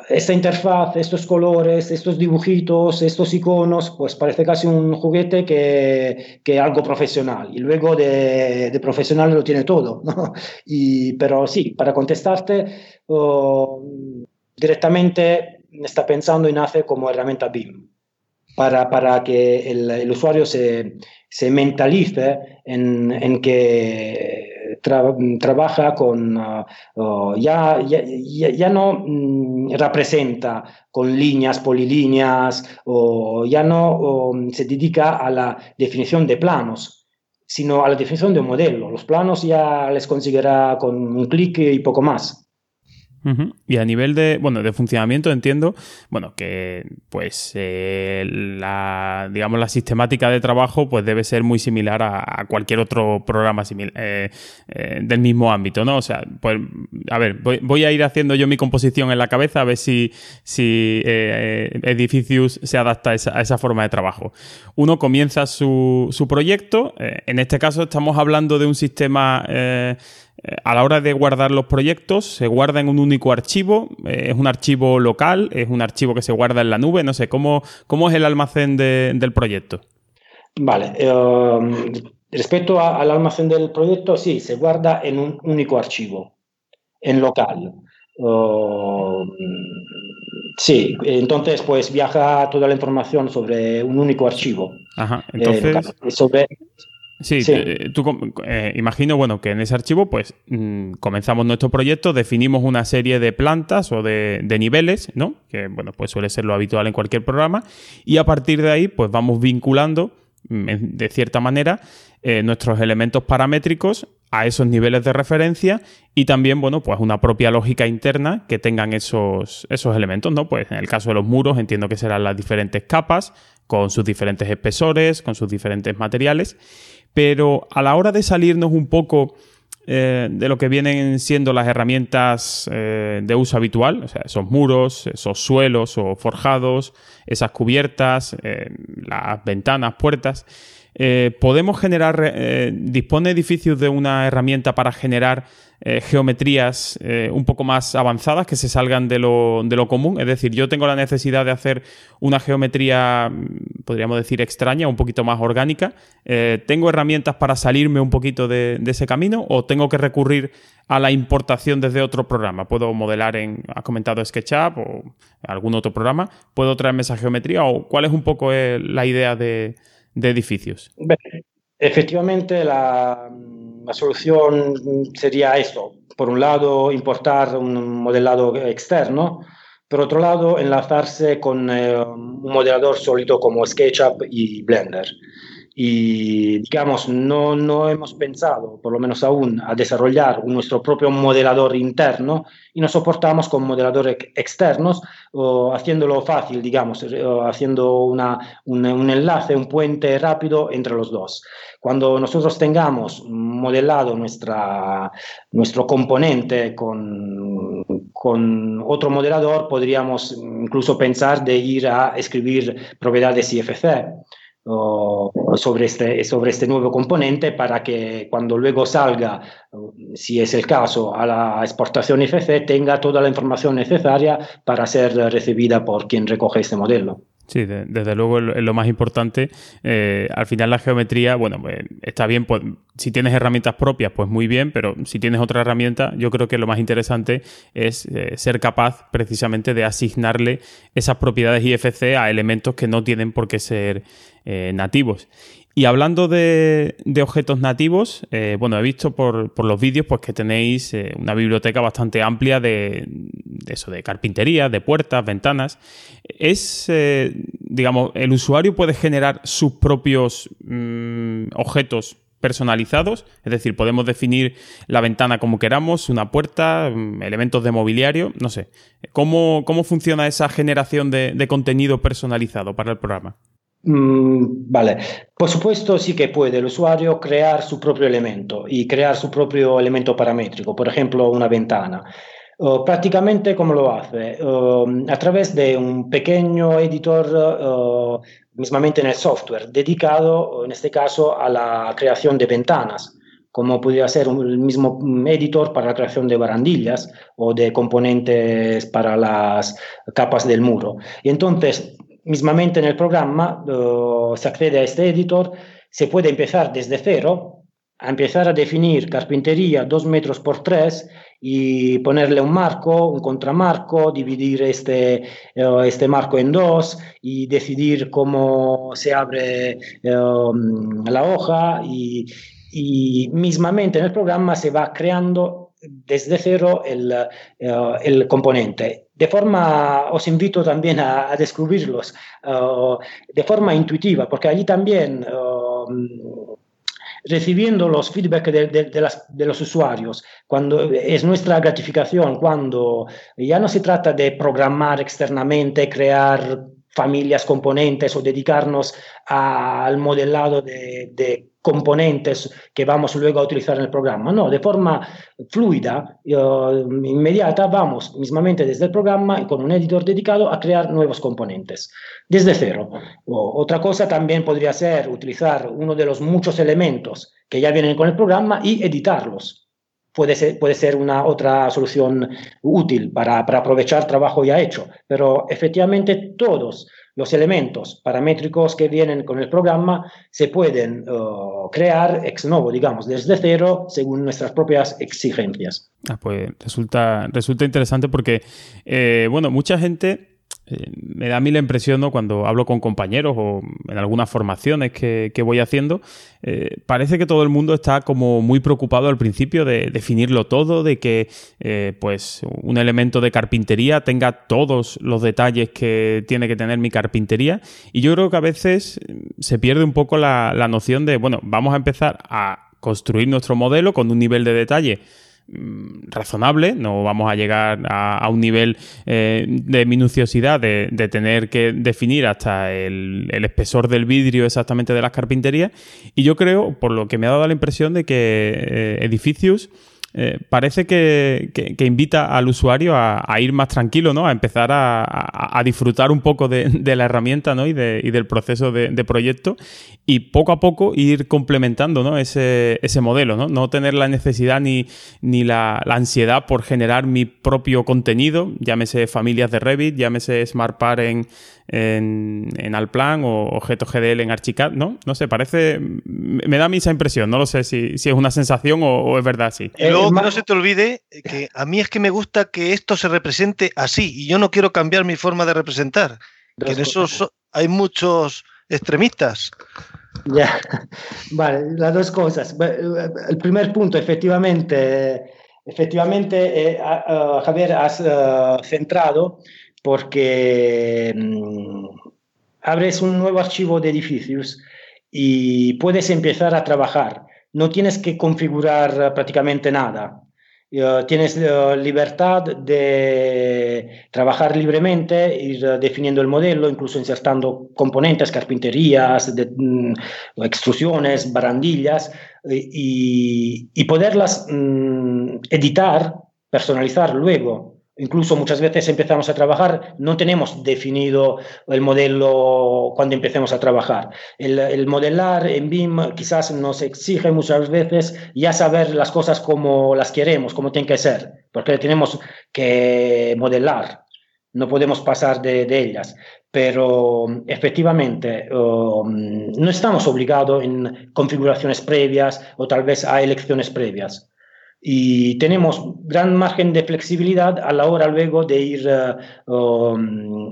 [SPEAKER 3] esta interfaz, estos colores, estos dibujitos, estos iconos, pues parece casi un juguete que, que algo profesional. Y luego de, de, profesional lo tiene todo. ¿no? Y, pero sí, para contestarte, uh, directamente está pensando y nace como herramienta BIM para, para que el, el usuario se, se, mentalice en, en que tra, trabaja con, uh, ya, ya, ya, no mm, representa con líneas, polilíneas, o ya no o, se dedica a la definición de planos, sino a la definición de un modelo. Los planos ya les conseguirá con un clic y poco más.
[SPEAKER 1] Y a nivel de, bueno, de funcionamiento entiendo, bueno, que pues eh, la, digamos, la sistemática de trabajo pues debe ser muy similar a, cualquier otro programa eh, eh, del mismo ámbito, ¿no? O sea, pues, a ver, voy, a ir haciendo yo mi composición en la cabeza a ver si, si Edificius se adapta a esa, esa, forma de trabajo. Uno comienza su, su proyecto, en este caso estamos hablando de un sistema eh, a la hora de guardar los proyectos, se guarda en un único archivo, eh, es un archivo local, es un archivo que se guarda en la nube, no sé, ¿cómo, cómo es el almacén del proyecto?
[SPEAKER 3] Vale, em, respecto al almacén del proyecto, sí, se guarda en un único archivo, en local. Em, sí, entonces pues viaja toda la información sobre un único archivo.
[SPEAKER 1] Ajá, entonces... sobre, Sí, eh, tú eh, imagino, bueno, que en ese archivo, pues mm, comenzamos nuestro proyecto, definimos una serie de plantas o de, niveles, ¿no? Que, bueno, pues suele ser lo habitual en cualquier programa, y a partir de ahí, pues vamos vinculando, mm, de cierta manera, eh, nuestros elementos paramétricos a esos niveles de referencia y también, bueno, pues una propia lógica interna que tengan esos, esos elementos, ¿no? Pues en el caso de los muros entiendo que serán las diferentes capas, con sus diferentes espesores, con sus diferentes materiales. Pero a la hora de salirnos un poco eh, de lo que vienen siendo las herramientas eh, de uso habitual, o sea, esos muros, esos suelos o forjados, esas cubiertas, eh, las ventanas, puertas, podemos generar, dispone edificios de una herramienta para generar eh, geometrías eh, un poco más avanzadas que se salgan de lo, de lo, común. Es decir, yo tengo la necesidad de hacer una geometría, mm, podríamos decir, extraña, un poquito más orgánica. Eh, ¿Tengo herramientas para salirme un poquito de, ese camino o tengo que recurrir a la importación desde otro programa? ¿Puedo modelar en, has comentado SketchUp o algún otro programa? ¿Puedo traerme esa geometría o cuál es un poco la idea de, de edificios?
[SPEAKER 3] Efectivamente, la la solución sería esto. Por un lado, importar un modelado externo, por otro lado, enlazarse con eh, un modelador sólido como SketchUp y Blender y digamos, no, no hemos pensado, por lo menos aún, a desarrollar nuestro propio modelador interno y nos soportamos con modeladores externos, o haciéndolo fácil, digamos, haciendo una, un, un, enlace, un puente rápido entre los dos. Cuando nosotros tengamos modelado nuestra, nuestro componente con, con otro modelador, podríamos incluso pensar de ir a escribir propiedades IFC sobre este, sobre este nuevo componente para que cuando luego salga, si es el caso, a la exportación IFC, tenga toda la información necesaria para ser recibida por quien recoge este modelo.
[SPEAKER 1] Sí, desde luego es lo más importante. Eh, al final la geometría, bueno, pues, está bien, pues si tienes herramientas propias, pues muy bien, pero si tienes otra herramienta, yo creo que lo más interesante es eh, ser capaz precisamente de asignarle esas propiedades IFC a elementos que no tienen por qué ser eh, nativos. Y hablando de, objetos nativos, eh, bueno, he visto por, los vídeos pues, que tenéis eh, una biblioteca bastante amplia de, eso, de carpintería, de puertas, ventanas. Es, digamos, el usuario puede generar sus propios mm, objetos personalizados, es decir, podemos definir la ventana como queramos, una puerta, mm, elementos de mobiliario, no sé. ¿Cómo, cómo funciona esa generación de contenido personalizado para el programa?
[SPEAKER 3] Mm, vale, por supuesto sí que puede el usuario crear su propio elemento y crear su propio elemento paramétrico, por ejemplo una ventana. prácticamente, ¿cómo lo hace? a través de un pequeño editor, mismamente en el software, dedicado, en este caso, a la creación de ventanas como podría ser el mismo editor para la creación de barandillas o de componentes para las capas del muro. Y entonces, mismamente en el programa se accede a este editor, se puede empezar desde cero, a empezar a definir carpintería 2 metros por 3 y ponerle un marco, un contramarco, dividir este, eh, este marco en dos y decidir cómo se abre um, la hoja y, y mismamente en el programa se va creando desde cero el, uh, el componente. De forma, os invito también a, descubrirlos de forma intuitiva, porque allí también uh, recibiendo los feedback de, las, de, los usuarios, cuando es nuestra gratificación, cuando ya no se trata de programar externamente, crear familias componentes o dedicarnos al modelado de, de componentes que vamos luego a utilizar en el programa. No, de forma fluida, uh, inmediata, vamos mismamente desde el programa y con un editor dedicado a crear nuevos componentes, desde cero. O, otra cosa también podría ser utilizar uno de los muchos elementos que ya vienen con el programa y editarlos. Puede ser, puede ser una otra solución útil para, para aprovechar trabajo ya hecho, pero efectivamente todos los elementos paramétricos que vienen con el programa se pueden uh, crear ex novo, digamos, desde cero, según nuestras propias exigencias.
[SPEAKER 1] Ah, pues resulta, resulta interesante porque, eh, bueno, mucha gente eh, me da a mí la impresión, cuando hablo con compañeros o en algunas formaciones que, voy haciendo, eh, parece que todo el mundo está como muy preocupado al principio de definirlo todo, de que eh, pues un elemento de carpintería tenga todos los detalles que tiene que tener mi carpintería. Y yo creo que a veces se pierde un poco la, noción de, bueno, vamos a empezar a construir nuestro modelo con un nivel de detalle Mm, razonable, no vamos a llegar a, un nivel eh, de minuciosidad de, tener que definir hasta el, espesor del vidrio exactamente de las carpinterías. Y yo creo, por lo que me ha dado la impresión de que eh, Edificius eh, parece que, invita al usuario a, ir más tranquilo, ¿no? A empezar a, disfrutar un poco de, la herramienta, ¿no? Y, del proceso de, proyecto y poco a poco ir complementando, ¿no? Ese, modelo, ¿no? No tener la necesidad ni, ni la, ansiedad por generar mi propio contenido, llámese familias de Revit, llámese SmartPar en, en, en Alplan o objetos GDL en Archicad, ¿no? No sé, parece, me da a mí esa impresión, no lo sé si, es una sensación o, es verdad así.
[SPEAKER 2] Y luego que no se te olvide que a mí es que me gusta que esto se represente así y yo no quiero cambiar mi forma de representar. Que en eso hay muchos extremistas.
[SPEAKER 3] Ya, vale, las dos cosas. El primer punto, efectivamente, efectivamente, eh, Javier, has eh, centrado porque mm, abres un nuevo archivo de edificios y puedes empezar a trabajar. No tienes que configurar prácticamente nada. Uh, tienes uh, libertad de trabajar libremente, ir definiendo el modelo, incluso insertando componentes, carpinterías, mm, extrusiones, barandillas, y, y poderlas mm, editar, personalizar luego. Incluso muchas veces empezamos a trabajar, no tenemos definido el modelo cuando empecemos a trabajar. El, modelar en BIM quizás nos exige muchas veces ya saber las cosas como las queremos, como tienen que ser, porque tenemos que modelar, no podemos pasar de, ellas. pero efectivamente no estamos obligados en configuraciones previas o tal vez a elecciones previas. Y tenemos gran margen de flexibilidad a la hora luego de ir eh,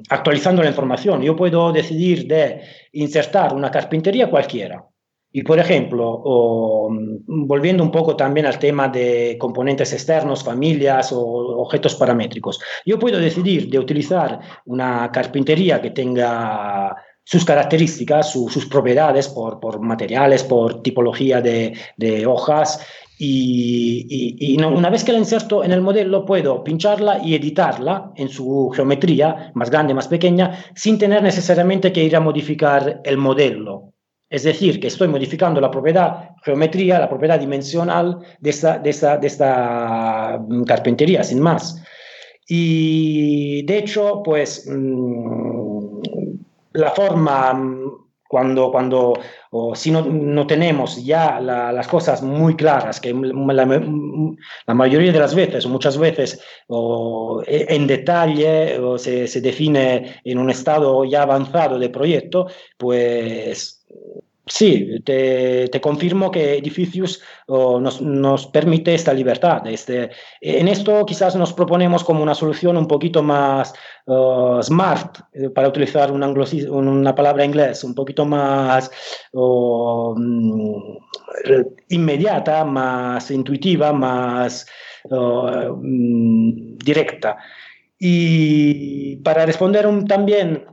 [SPEAKER 3] actualizando la información. Yo puedo decidir de insertar una carpintería cualquiera y por ejemplo, mm, volviendo un poco también al tema de componentes externos, familias o objetos paramétricos, yo puedo decidir de utilizar una carpintería que tenga sus características, sus propiedades por, por, materiales, por tipología de, de hojas. Y, y, una vez que la inserto en el modelo, puedo pincharla y editarla en su geometría, más grande, más pequeña, sin tener necesariamente que ir a modificar el modelo. Es decir, que estoy modificando la propiedad geometría, la propiedad dimensional de esta, de esta, de esta carpintería, sin más. Y de hecho, pues mm, la forma, cuando, cuando o si no, no tenemos ya las cosas muy claras, que la, la, mayoría de las veces, muchas veces, o e, en detalle, o se, se define en un estado ya avanzado de proyecto, pues Sí, te, te, confirmo que Edificius oh, nos, nos, permite esta libertad. Este, en esto quizás nos proponemos como una solución un poquito más smart, eh, para utilizar un una palabra inglés, un poquito más uh, inmediata, más intuitiva, más uh, directa. Y para responder también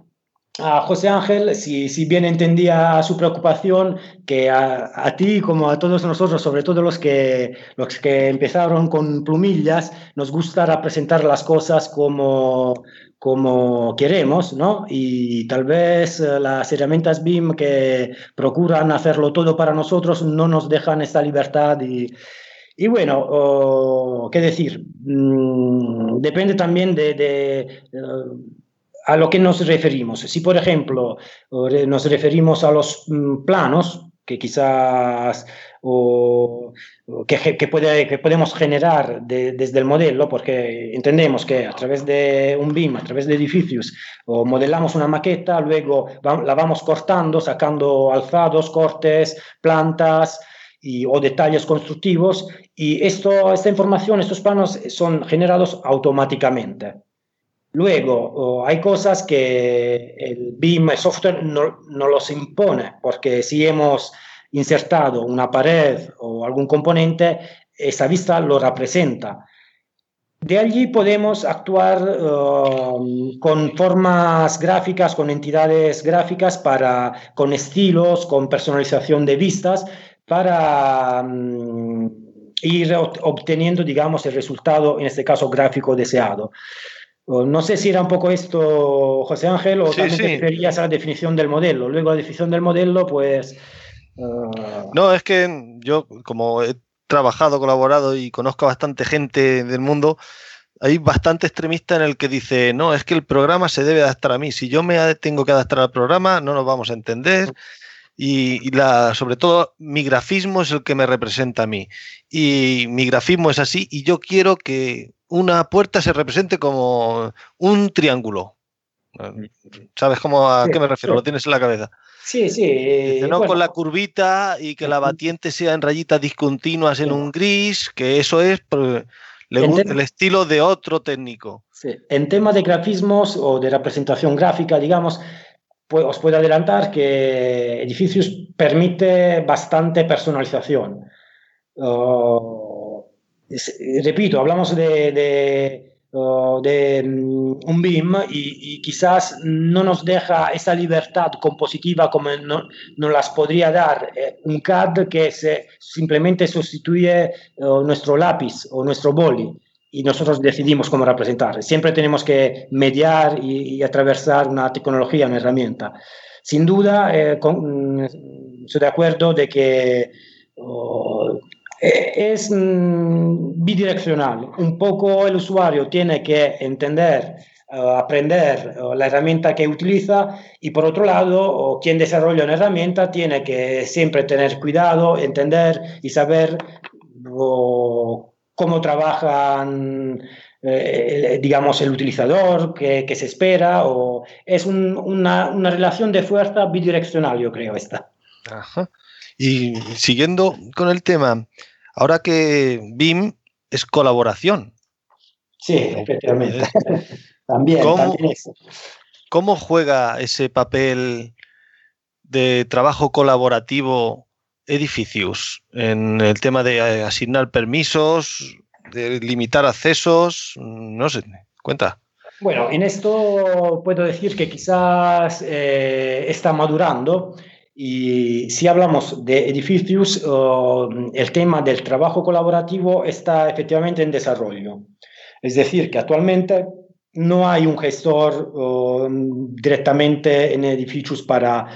[SPEAKER 3] a José Ángel, si, bien entendía su preocupación, que a, ti como a todos nosotros, sobre todo los que, los que empezaron con plumillas, nos gusta representar las cosas como, como queremos, ¿no? Y tal vez eh, las herramientas BIM que procuran hacerlo todo para nosotros no nos dejan esta libertad y, bueno, ¿qué decir? Mm, depende también de, uh, a lo que nos referimos. Si, por ejemplo, nos referimos a los mm, planos, que quizás o, que, que, podemos generar desde el modelo, porque entendemos que a través de un BIM, a través de edificios, o modelamos una maqueta, luego la vamos cortando, sacando alzados, cortes, plantas, o detalles constructivos, y esto, esta información, estos planos son generados automáticamente. Luego, hay cosas que el BIM software no, no, los impone, porque si hemos insertado una pared o algún componente, esa vista lo representa. De allí podemos actuar um, con formas gráficas, con entidades gráficas, para, con estilos, con personalización de vistas, para um, ir obteniendo, digamos, el resultado, en este caso gráfico deseado. No sé si era un poco esto, José Ángel, o también te referías a la definición del modelo. Luego, la definición del modelo, pues.
[SPEAKER 2] Uh... No, es que yo, como he trabajado, colaborado y conozco a bastante gente del mundo, hay bastante extremista en el que dice, no, es que el programa se debe adaptar a mí. Si yo me tengo que adaptar al programa, no nos vamos a entender. Y, y la, sobre todo, mi grafismo es el que me representa a mí. Y mi grafismo es así y yo quiero que una puerta se represente como un triángulo. ¿Sabes cómo a qué me refiero? Lo tienes en la cabeza.
[SPEAKER 3] Sí, sí.
[SPEAKER 2] no con la curvita y que la batiente sea en rayitas discontinuas en un gris, que eso es pues, el estilo de otro técnico.
[SPEAKER 3] En tema de grafismos o de representación gráfica, digamos, pues os puedo adelantar que Edificios permite bastante personalización. Repito, hablamos de mm, un BIM y, quizás no nos deja esa libertad compositiva como no, nos las podría dar eh, un CAD que se, simplemente sustituye nuestro lápiz o nuestro boli y nosotros decidimos cómo representar. Siempre tenemos que mediar y, atravesar una tecnología, una herramienta. Sin duda, eh, mm, estoy de acuerdo de que eh, es mm, bidireccional. Un poco el usuario tiene que entender, eh, aprender eh, la herramienta que utiliza y por otro lado, quien desarrolla una herramienta tiene que siempre tener cuidado, entender y saber cómo trabajan eh, digamos, el utilizador que, se espera, o es una, relación de fuerza bidireccional, yo creo, esta.
[SPEAKER 2] Y siguiendo con el tema, ahora que BIM es colaboración.
[SPEAKER 3] Sí, efectivamente. también,
[SPEAKER 2] ¿Cómo juega ese papel de trabajo colaborativo Edificios en el tema de eh, asignar permisos, de limitar accesos? No sé, cuenta.
[SPEAKER 3] Bueno, en esto puedo decir que quizás eh, está madurando y si hablamos de edificios, el tema del trabajo colaborativo está efectivamente en desarrollo. Es decir, que actualmente no hay un gestor directamente en edificios para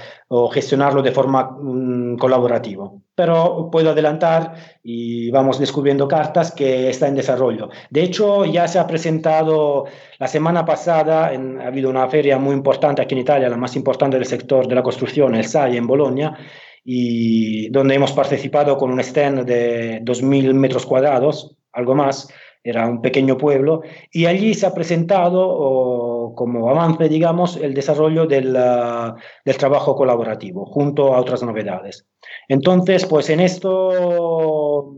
[SPEAKER 3] gestionarlo de forma um, colaborativa. Pero puedo adelantar y vamos descubriendo cartas que está en desarrollo. De hecho, ya se ha presentado la semana pasada, ha habido una feria muy importante aquí en Italia, la más importante del sector de la construcción, el SAI en Bolonia, y donde hemos participado con un stand de 2.000 metros cuadrados, algo más, era un pequeño pueblo, y allí se ha presentado como avance, digamos, el desarrollo del, del, trabajo colaborativo, junto a otras novedades. Entonces, pues en esto,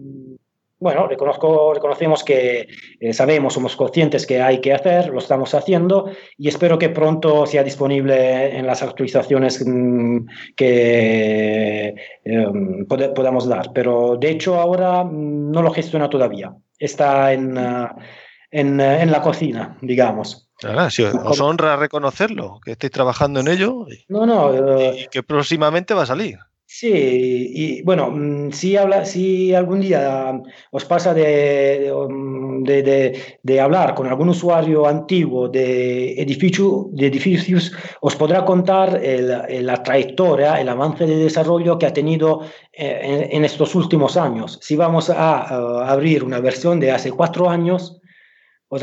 [SPEAKER 3] bueno, reconozco, reconocemos que eh, sabemos, somos conscientes que hay que hacer, lo estamos haciendo, y espero que pronto sea disponible en las actualizaciones mm, que em, podamos dar. Pero de hecho ahora mm, no lo gestiona todavía está en, uh, en, uh, en la cocina, digamos.
[SPEAKER 2] Ah, si os, honra reconocerlo, que estéis trabajando en ello
[SPEAKER 3] no, no,
[SPEAKER 2] y que próximamente va a salir.
[SPEAKER 3] Sí, y bueno, mm, si, habla, si algún día os pasa de, de, de, hablar con algún usuario antiguo de, edificio, de edificios, os podrá contar el, la trayectoria, el avance de desarrollo que ha tenido eh, en, estos últimos años. Si vamos a, a abrir una versión de hace cuatro años,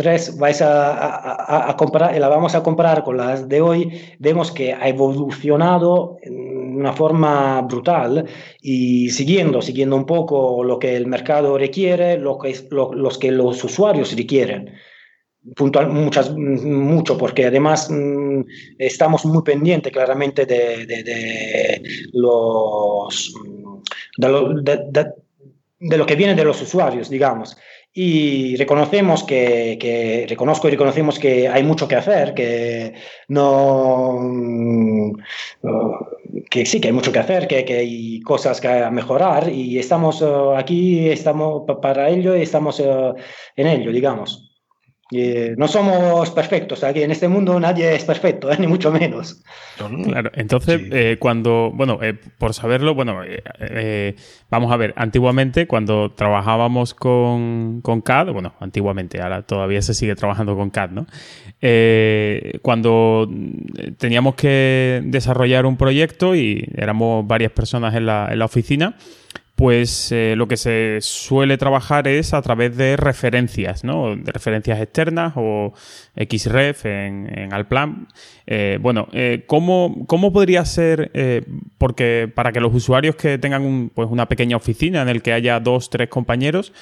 [SPEAKER 3] vez vais a, a, comparar, la vamos a comparar con las de hoy, vemos que ha evolucionado de una forma brutal y siguiendo, siguiendo un poco lo que el mercado requiere, lo que, los que los usuarios requieren. Puntual, muchas, mucho, porque además mm, estamos muy pendientes claramente de, de, los, de lo que viene de los usuarios, digamos y reconocemos que, que, reconozco y reconocemos que hay mucho que hacer, que no que sí que hay mucho que hacer, que, que hay cosas que mejorar y estamos uh, aquí, estamos para ello y estamos uh, en ello, digamos. Eh, no somos perfectos, aquí en este mundo nadie es perfecto, ¿eh? ni mucho menos.
[SPEAKER 1] Claro, entonces, eh, cuando, bueno, por saberlo, bueno, vamos a ver, antiguamente cuando trabajábamos con, con, CAD, bueno, antiguamente, ahora todavía se sigue trabajando con CAD, ¿no? cuando teníamos que desarrollar un proyecto y éramos varias personas en la, en la oficina, pues eh, lo que se suele trabajar es a través de referencias, ¿no? De referencias externas o XREF en, en Alplan. Eh, bueno, eh, ¿cómo, podría ser, porque para que los usuarios que tengan pues una pequeña oficina en el que haya dos, tres compañeros,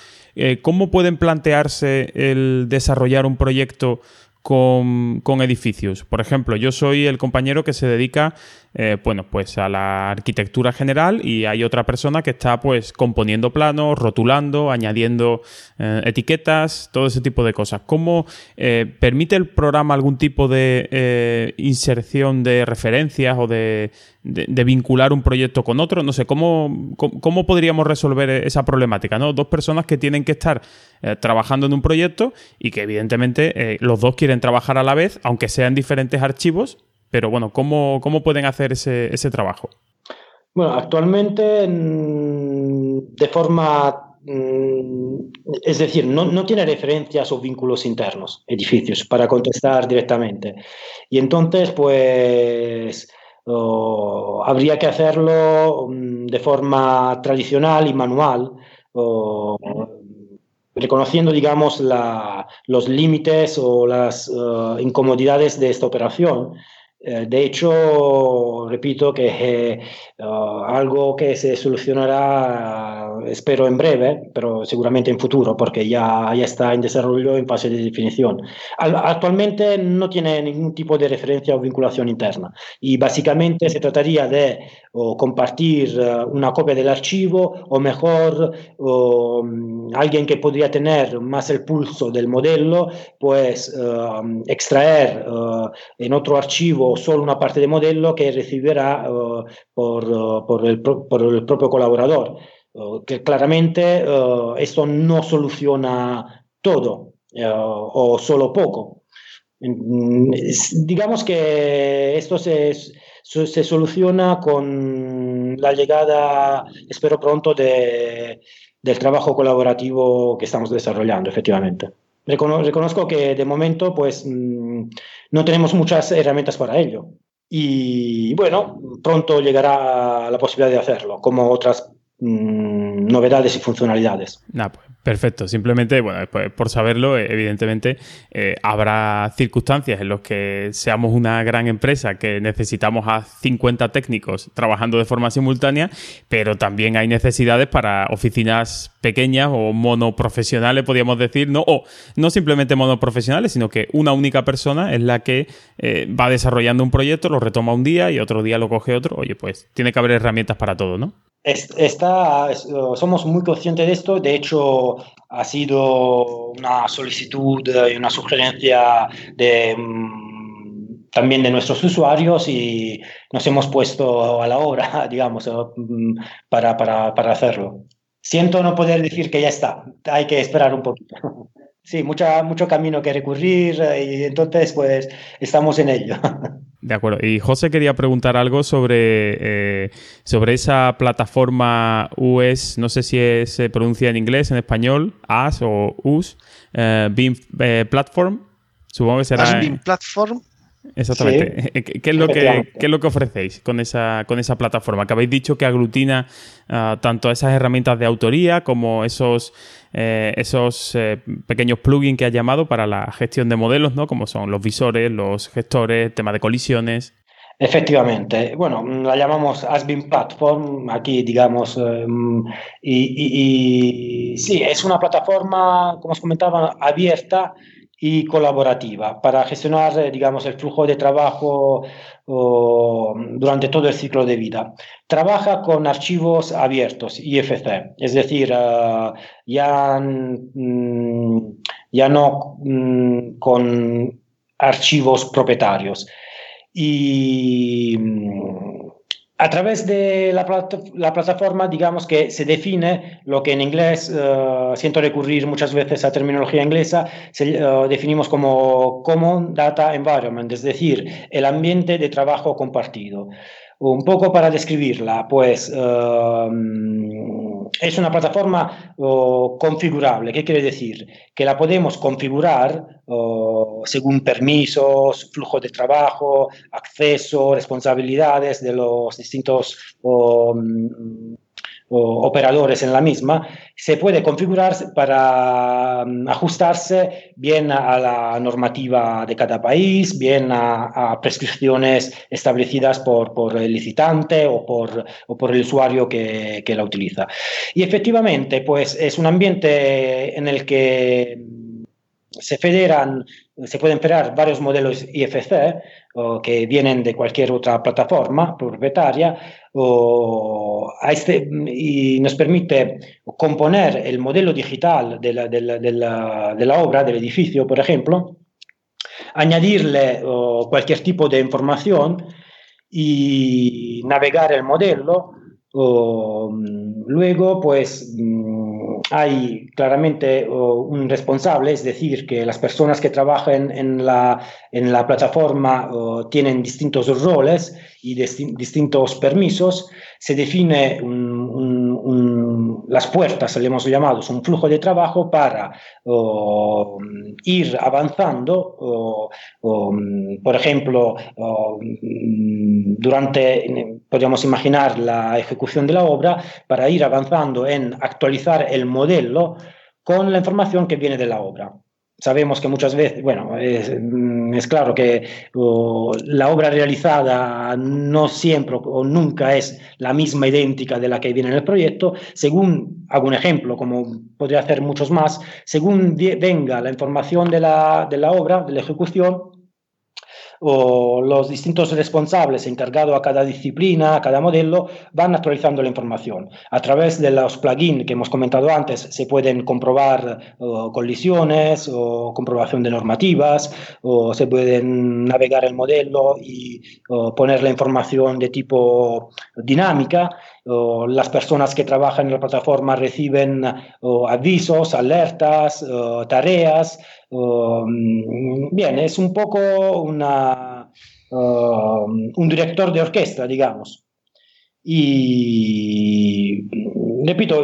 [SPEAKER 1] ¿cómo pueden plantearse el desarrollar un proyecto con, edificios. Por ejemplo, yo soy el compañero que se dedica eh, bueno, pues a la arquitectura general y hay otra persona que está pues componiendo planos, rotulando, añadiendo eh, etiquetas, todo ese tipo de cosas. ¿Cómo eh, permite el programa algún tipo de inserción de referencias o de, vincular un proyecto con otro? No sé, ¿cómo, cómo, podríamos resolver esa problemática? ¿no? Dos personas que tienen que estar trabajando en un proyecto y que evidentemente los dos quieren trabajar a la vez, aunque sean diferentes archivos, pero bueno, ¿cómo, cómo pueden hacer ese, ese, trabajo?
[SPEAKER 3] Bueno, actualmente mm, de forma, mm, es decir, no, no, tiene referencias o vínculos internos, edificios, para contestar directamente. Y entonces, pues, habría que hacerlo mm, de forma tradicional y manual. reconociendo, digamos, la, los límites o las uh, incomodidades de esta operación, Eh, de hecho, repito que eh, algo que se solucionará, espero en breve, pero seguramente en futuro, porque ya, ya está en desarrollo en fase de definición. actualmente no tiene ningún tipo de referencia o vinculación interna y básicamente se trataría de compartir eh, una copia del archivo o mejor mm, alguien que podría tener más el pulso del modelo, pues extraer en otro archivo solo una parte del modelo que recibirá eh, por, eh, por, el, por, el, propio colaborador. Eh, que claramente esto no soluciona todo o solo poco. Digamos que esto se, se soluciona con la llegada, espero pronto, de, del trabajo colaborativo que estamos desarrollando, efectivamente. Reconozco que de momento pues mm, no tenemos muchas herramientas para ello. Y bueno, pronto llegará la posibilidad de hacerlo, como otras mm, novedades y funcionalidades.
[SPEAKER 1] Pues, perfecto. Simplemente, bueno, pues, por saberlo, eh, evidentemente eh, habrá circunstancias en las que seamos una gran empresa que necesitamos a 50 técnicos trabajando de forma simultánea, pero también hay necesidades para oficinas pequeñas o monoprofesionales, podríamos decir, no, o no simplemente monoprofesionales, sino que una única persona es la que eh, va desarrollando un proyecto, lo retoma un día y otro día lo coge otro. Oye, pues tiene que haber herramientas para todo, ¿no?
[SPEAKER 3] Está, somos muy conscientes de esto, de hecho ha sido una solicitud y una sugerencia de, mm, también de nuestros usuarios y nos hemos puesto a la obra, digamos, mm, para, para, para hacerlo. Siento no poder decir que ya está, hay que esperar un poquito. Sí, mucha, mucho camino que recurrir eh, y entonces pues estamos en ello.
[SPEAKER 1] De acuerdo. Y José quería preguntar algo sobre, eh, sobre esa plataforma US, no sé si se pronuncia en inglés, en español, AS o US, eh, Beam Platform. Supongo que será.
[SPEAKER 2] Beam Platform.
[SPEAKER 1] Exactamente. ¿Qué, es lo que, es lo que ofrecéis con esa, con esa plataforma? Que habéis dicho que aglutina ah, tanto esas herramientas de autoría como esos, eh, esos eh, pequeños plugins que has llamado para la gestión de modelos, ¿no? Como son los visores, los gestores, tema de colisiones.
[SPEAKER 3] Efectivamente, bueno, la llamamos Asbin Platform aquí, digamos, em, y, y, sí, es una plataforma, como os comentaba, abierta y colaborativa para gestionar, eh, digamos, el flujo de trabajo durante todo el ciclo de vida. Trabaja con archivos abiertos, IFC, es decir, eh, ya, mm, ya no mm, con archivos propietarios. Y mm, a través de la, plataforma, digamos que se define lo que en inglés, uh, siento recurrir muchas veces a terminología inglesa, se, uh, definimos como Common Data Environment, es decir, el ambiente de trabajo compartido. Un poco para describirla, pues uh, es una plataforma configurable. ¿Qué quiere decir? Que la podemos configurar según permisos, flujo de trabajo, acceso, responsabilidades de los distintos operadores en la misma, se puede configurar para mm, ajustarse bien a la normativa de cada país, bien a, prescripciones establecidas por, por, el licitante o por, o por el usuario que, que la utiliza. Y efectivamente, pues es un ambiente en el que se federan, se pueden federar varios modelos IFC que vienen de cualquier otra plataforma propietaria este, y nos permite componer el modelo digital de la, de la, de la, obra, del edificio, por ejemplo, añadirle cualquier tipo de información y navegar el modelo. Luego, pues hay claramente un responsable, es decir, que las personas que trabajan en la, en la plataforma tienen distintos roles y distintos permisos, se define las puertas, le hemos llamado, un flujo de trabajo para ir avanzando, por ejemplo, durante, podríamos imaginar la ejecución de la obra, para ir avanzando en actualizar el modelo con la información que viene de la obra. Sabemos que muchas veces, bueno, es, mm, claro que la obra realizada no siempre o nunca es la misma idéntica de la que viene en el proyecto, según, hago un ejemplo, como podría hacer muchos más, según venga la información de la, de la obra, de la ejecución, o los distintos responsables encargados a cada disciplina, a cada modelo, van actualizando la información. A través de los plugins que hemos comentado antes, se pueden comprobar colisiones o comprobación de normativas, o se pueden navegar el modelo y poner la información de tipo dinámica. las personas que trabajan en la plataforma reciben avisos, alertas, tareas, Um, bien, es un poco una, um, un director de orquesta, digamos. Y repito,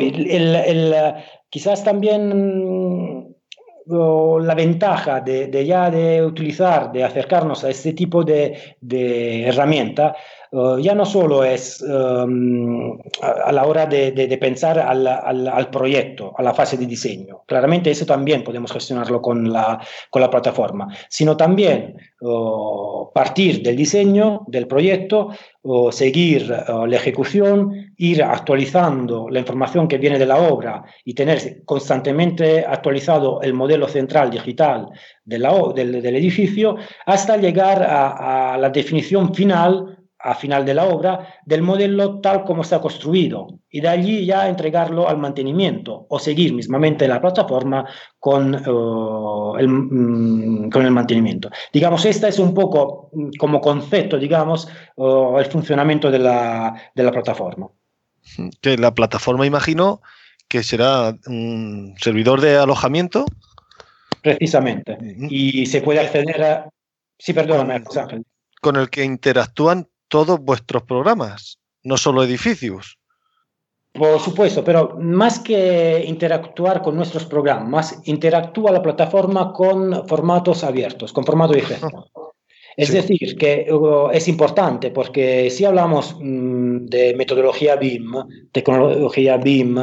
[SPEAKER 3] quizás también la ventaja de, ya de utilizar, de acercarnos a este tipo de, de herramienta eh, ya no solo es em, a, la hora de, pensar al, proyecto, a la fase de diseño. Claramente eso también podemos gestionarlo con la, con la plataforma, sino también partir del diseño del proyecto, o seguir la ejecución, ir actualizando la información que viene de la obra y tener constantemente actualizado el modelo central digital de la, del, del, edificio hasta llegar a, a la definición final a final de la obra del modelo tal como está construido y de allí ya entregarlo al mantenimiento o seguir mismamente la plataforma con, eh, el, mm, con el mantenimiento. Digamos, este es un poco mm, como concepto, digamos, el funcionamiento de la, de la plataforma.
[SPEAKER 2] Que la plataforma, imagino, que será un servidor de alojamiento.
[SPEAKER 3] Precisamente. Y se puede acceder a... Sí, perdóname,
[SPEAKER 2] Con el que interactúan todos vuestros programas, no solo edificios.
[SPEAKER 3] Por supuesto, pero más que interactuar con nuestros programas, interactúa la plataforma con formatos abiertos, con formato IGF. Es decir, que uh, es importante porque si hablamos mm, de metodología BIM, tecnología BIM,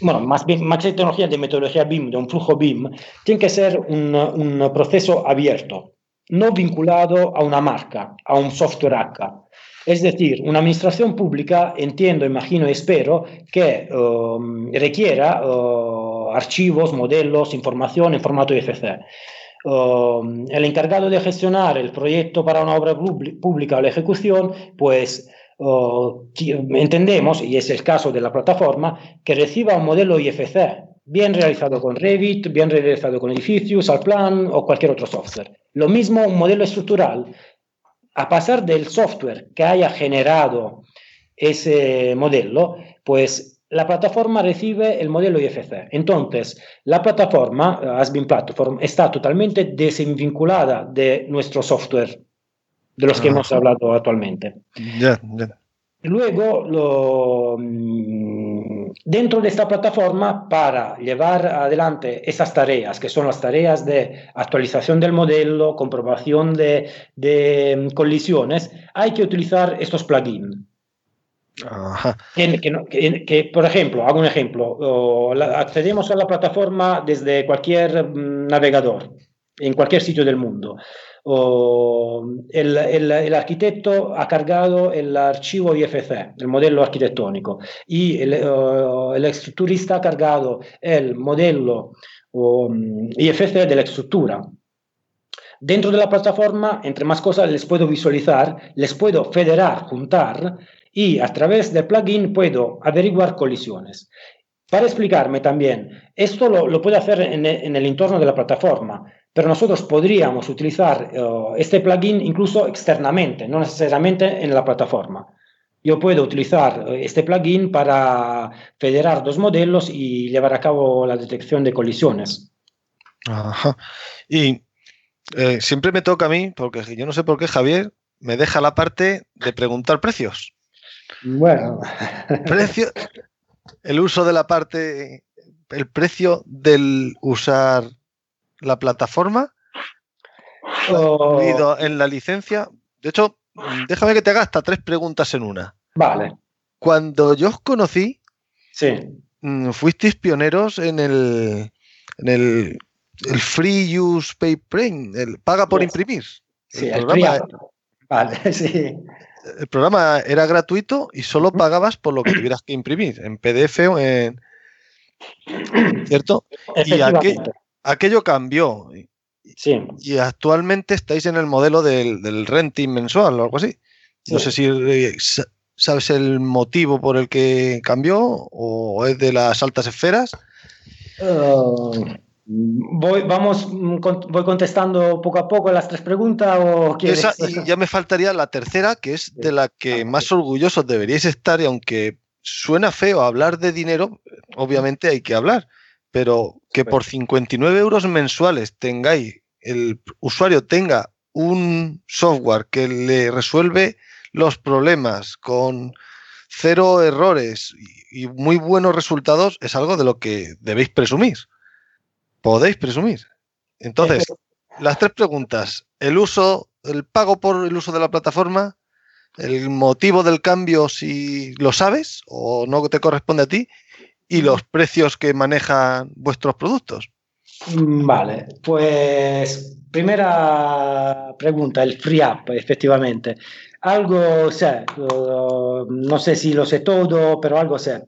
[SPEAKER 3] bueno, más bien, más tecnología de metodología BIM, de un flujo BIM, tiene que ser un, un proceso abierto, no vinculado a una marca, a un software ACA. Es decir, una administración pública, entiendo, imagino y espero, que um, requiera uh, archivos, modelos, información en formato IFC. Um, el encargado de gestionar el proyecto para una obra pública o la ejecución, pues uh, entendemos, y es el caso de la plataforma, que reciba un modelo IFC, bien realizado con Revit, bien realizado con Edificius, Alplan o cualquier otro software. Lo mismo un modelo estructural a pasar del software que haya generado ese modelo, pues la plataforma recibe el modelo IFC. Entonces, la plataforma, Asbin Platform, está totalmente desvinculada de nuestro software, de los que hemos hablado actualmente. Luego, lo, mm, dentro de esta plataforma, para llevar adelante esas tareas, que son las tareas de actualización del modelo, comprobación de, de mm, colisiones, hay que utilizar estos plugins. Que, que, por ejemplo, hago un ejemplo, accedemos a la plataforma desde cualquier mm, navegador, en cualquier sitio del mundo el, el, arquitecto ha cargado el archivo IFC, el modelo arquitectónico, y el, el estructurista ha cargado el modelo IFC de la estructura. Dentro de la plataforma, entre más cosas, les puedo visualizar, les puedo federar, juntar y a través del plugin puedo averiguar colisiones. Para explicarme también, esto lo, lo puedo hacer en en el entorno de la plataforma, pero nosotros podríamos utilizar uh, este plugin incluso externamente, no necesariamente en la plataforma. Yo puedo utilizar uh, este plugin para federar dos modelos y llevar a cabo la detección de colisiones.
[SPEAKER 2] Ajá. Y eh, siempre me toca a mí, porque yo no sé por qué Javier me deja la parte de preguntar precios.
[SPEAKER 3] Bueno.
[SPEAKER 2] Precio, el uso de la parte, el precio del usar la plataforma, oh. en la licencia. De hecho, déjame que te haga hasta tres preguntas en una.
[SPEAKER 3] Vale.
[SPEAKER 2] Cuando yo os conocí,
[SPEAKER 3] sí.
[SPEAKER 2] Mm, fuisteis pioneros en el, en el el free use pay print, el paga por imprimir.
[SPEAKER 3] Sí, el, programa, vale, sí.
[SPEAKER 2] El programa era gratuito y solo pagabas por lo que tuvieras que imprimir, en PDF o en. ¿Cierto? Y aquello cambió.
[SPEAKER 3] Sí.
[SPEAKER 2] Y actualmente estáis en el modelo del, renting mensual o algo así. No sé si eh, sabes el motivo por el que cambió o es de las altas esferas.
[SPEAKER 3] Uh, voy, vamos, voy contestando poco a poco las tres preguntas o
[SPEAKER 2] Esa, y ya me faltaría la tercera, que es de la que más orgullosos deberíais estar y aunque suena feo hablar de dinero, obviamente hay que hablar, pero que por 59 euros mensuales tengáis, el usuario tenga un software que le resuelve los problemas con cero errores y, muy buenos resultados, es algo de lo que debéis presumir. Podéis presumir. Entonces, las tres preguntas. El uso, el pago por el uso de la plataforma, el motivo del cambio si lo sabes o no te corresponde a ti, y los precios que manejan vuestros productos.
[SPEAKER 3] Vale, pues primera pregunta, el free app, efectivamente. Algo sé, no sé si lo sé todo, pero algo sé.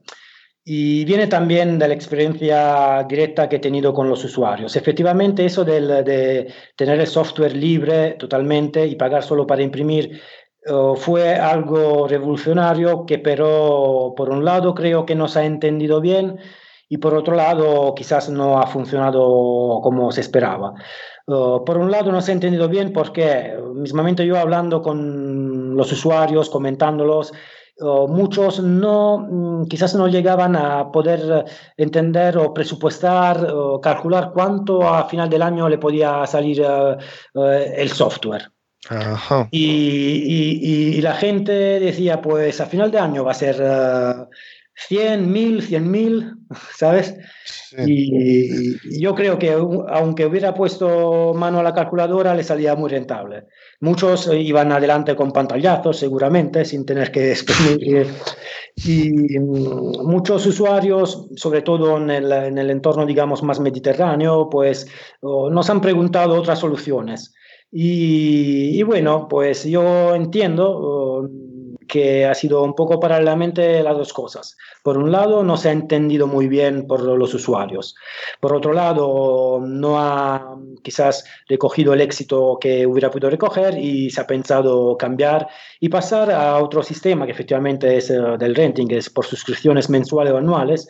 [SPEAKER 3] Y viene también de la experiencia directa que he tenido con los usuarios. Efectivamente, eso de tener el software libre totalmente y pagar solo para imprimir fue algo revolucionario que pero por un lado creo que no se ha entendido bien y por otro lado quizás no ha funcionado como se esperaba. por un lado no se ha entendido bien porque mismamente yo hablando con los usuarios, comentándolos, muchos no, mm, quizás no llegaban a poder entender o presupuestar o calcular cuánto a final del año le podía salir eh, eh, el software. Y, y, la gente decía, pues a final de año va a ser uh, 100, 1000, 100 mil, ¿sabes? Y, yo creo que aunque hubiera puesto mano a la calculadora, le salía muy rentable. Muchos iban adelante con pantallazos, seguramente, sin tener que exprimir. y mm, muchos usuarios, sobre todo en el, en el entorno, digamos, más mediterráneo, pues nos han preguntado otras soluciones. Y, bueno, pues yo entiendo uh, que ha sido un poco paralelamente las dos cosas. Por un lado, no se ha entendido muy bien por los usuarios. Por otro lado, no ha quizás recogido el éxito que hubiera podido recoger y se ha pensado cambiar y pasar a otro sistema que efectivamente es uh, del renting, es por suscripciones mensuales o anuales,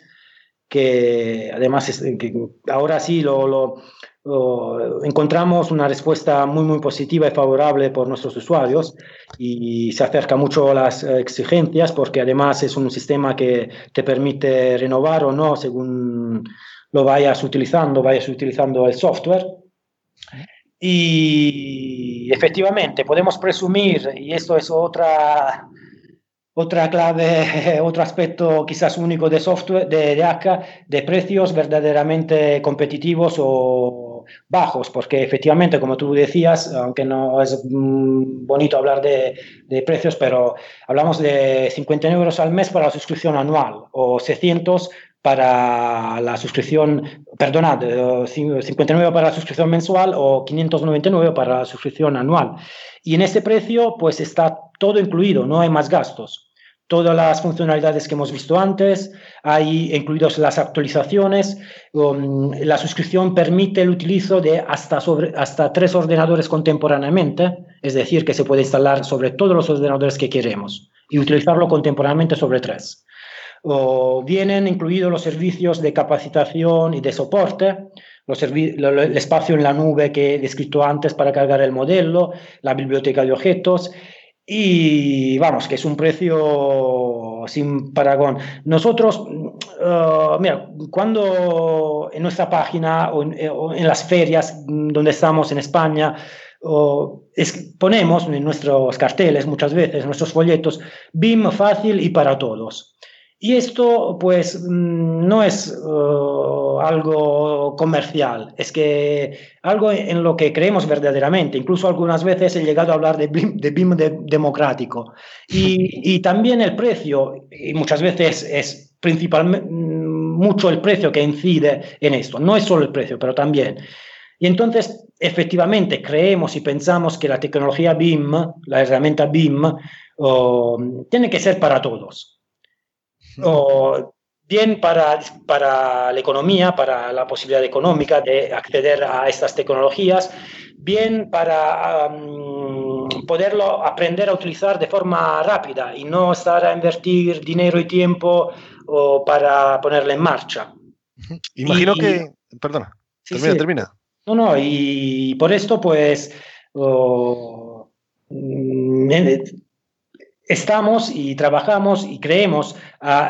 [SPEAKER 3] que además es, que ahora sí lo, lo encontramos una respuesta muy, muy positiva y favorable por nuestros usuarios y se acerca mucho a las exigencias porque además es un sistema que te permite renovar o no según lo vayas utilizando, vayas utilizando el software. Y efectivamente, podemos presumir, y esto es otra, otra clave, otro aspecto quizás único de software, de, de de precios verdaderamente competitivos o bajos, porque efectivamente, como tú decías, aunque no es mm, bonito hablar de, precios, pero hablamos de 50 euros al mes para la suscripción anual o 600 para la suscripción, perdonad, 59 para la suscripción mensual o 599 para la suscripción anual. Y en ese precio, pues está todo incluido, no hay más gastos todas las funcionalidades que hemos visto antes, hay incluidos las actualizaciones, um, la suscripción permite el utilizo de hasta, sobre, hasta tres ordenadores contemporáneamente, es decir, que se puede instalar sobre todos los ordenadores que queremos y utilizarlo contemporáneamente sobre tres. O vienen incluidos los servicios de capacitación y de soporte, los el espacio en la nube que he descrito antes para cargar el modelo, la biblioteca de objetos y vamos, que es un precio sin paragón. Nosotros, uh, mira, cuando en nuestra página o en, las ferias donde estamos en España, ponemos en nuestros carteles muchas veces, en nuestros folletos, BIM fácil y para todos. Y esto, pues, mm, no es uh, algo comercial, es que algo en lo que creemos verdaderamente. Incluso algunas veces he llegado a hablar de BIM, de BIM democrático. Y, y, también el precio, y muchas veces es principalmente mm, mucho el precio que incide en esto. No es solo el precio, pero también. Y entonces, efectivamente, creemos y pensamos que la tecnología BIM, la herramienta BIM, tiene que ser para todos. O, bien para, para la economía, para la posibilidad económica de acceder a estas tecnologías, bien para poderlo aprender a utilizar de forma rápida y no estar a invertir dinero y tiempo o para ponerla en marcha.
[SPEAKER 2] Imagino que, perdona, termina, termina.
[SPEAKER 3] No, no, y por esto pues mm, estamos y trabajamos y creemos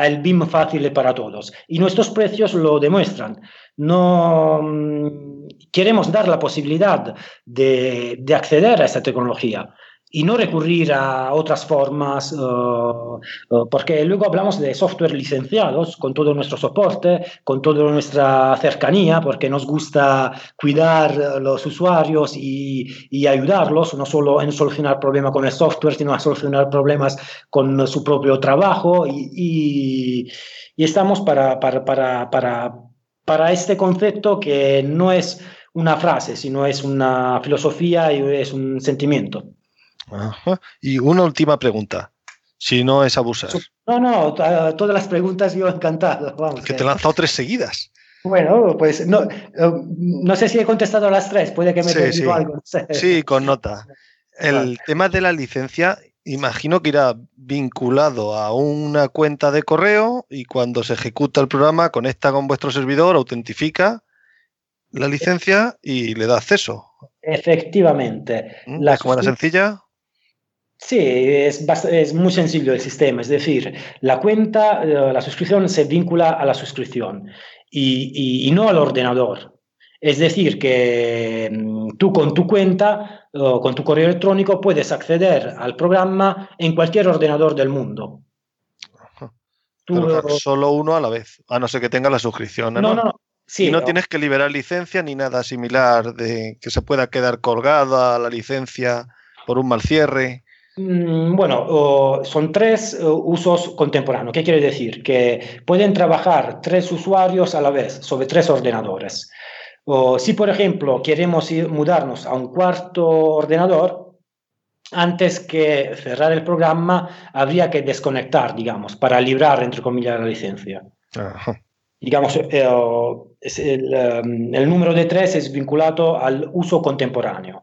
[SPEAKER 3] el BIM fácil para todos. Y nuestros precios lo demuestran. No mm, queremos dar la posibilidad de, de acceder a esta tecnología y no recurrir a otras formas, eh, eh, porque luego hablamos de software licenciados con todo nuestro soporte, con toda nuestra cercanía, porque nos gusta cuidar a los usuarios y, y, ayudarlos, no solo en solucionar problemas con el software, sino a solucionar problemas con su propio trabajo y, y, y estamos para, para, para, para, para este concepto que no es una frase, sino es una filosofía y es un sentimiento.
[SPEAKER 2] Y una última pregunta, si no es abusar.
[SPEAKER 3] No, no, todas las preguntas yo encantado. Vamos,
[SPEAKER 2] que te he lanzado tres seguidas.
[SPEAKER 3] Bueno, pues no, eh, no sé si he contestado las tres, puede que me he sí, algo.
[SPEAKER 2] Sí, con nota. El tema de la licencia, imagino que irá vinculado a una cuenta de correo y cuando se ejecuta el programa conecta con vuestro servidor, autentifica la licencia y le da acceso.
[SPEAKER 3] Efectivamente.
[SPEAKER 2] ¿Mm? La ¿Es como sencilla?
[SPEAKER 3] Sí, es, es, muy sencillo el sistema, es decir, la cuenta, eh, la suscripción se vincula a la suscripción y, y, no al ordenador. Es decir, que mm, tú con tu cuenta, o con tu correo electrónico, puedes acceder al programa en cualquier ordenador del mundo.
[SPEAKER 2] Tú, solo uno a la vez, a no ser que tenga la suscripción. No, no, no. y no, tienes que liberar licencia ni nada similar de que se pueda quedar colgada la licencia por un mal cierre.
[SPEAKER 3] Mm, bueno, son tres eh, usos contemporáneos. ¿Qué quiere decir? Que pueden trabajar tres usuarios a la vez sobre tres ordenadores. O si, por ejemplo, queremos ir, mudarnos a un cuarto ordenador, antes que cerrar el programa, habría que desconectar, digamos, para librar, entre comillas, la licencia. Digamos, eh, el, em, el número de tres es vinculado al uso contemporáneo.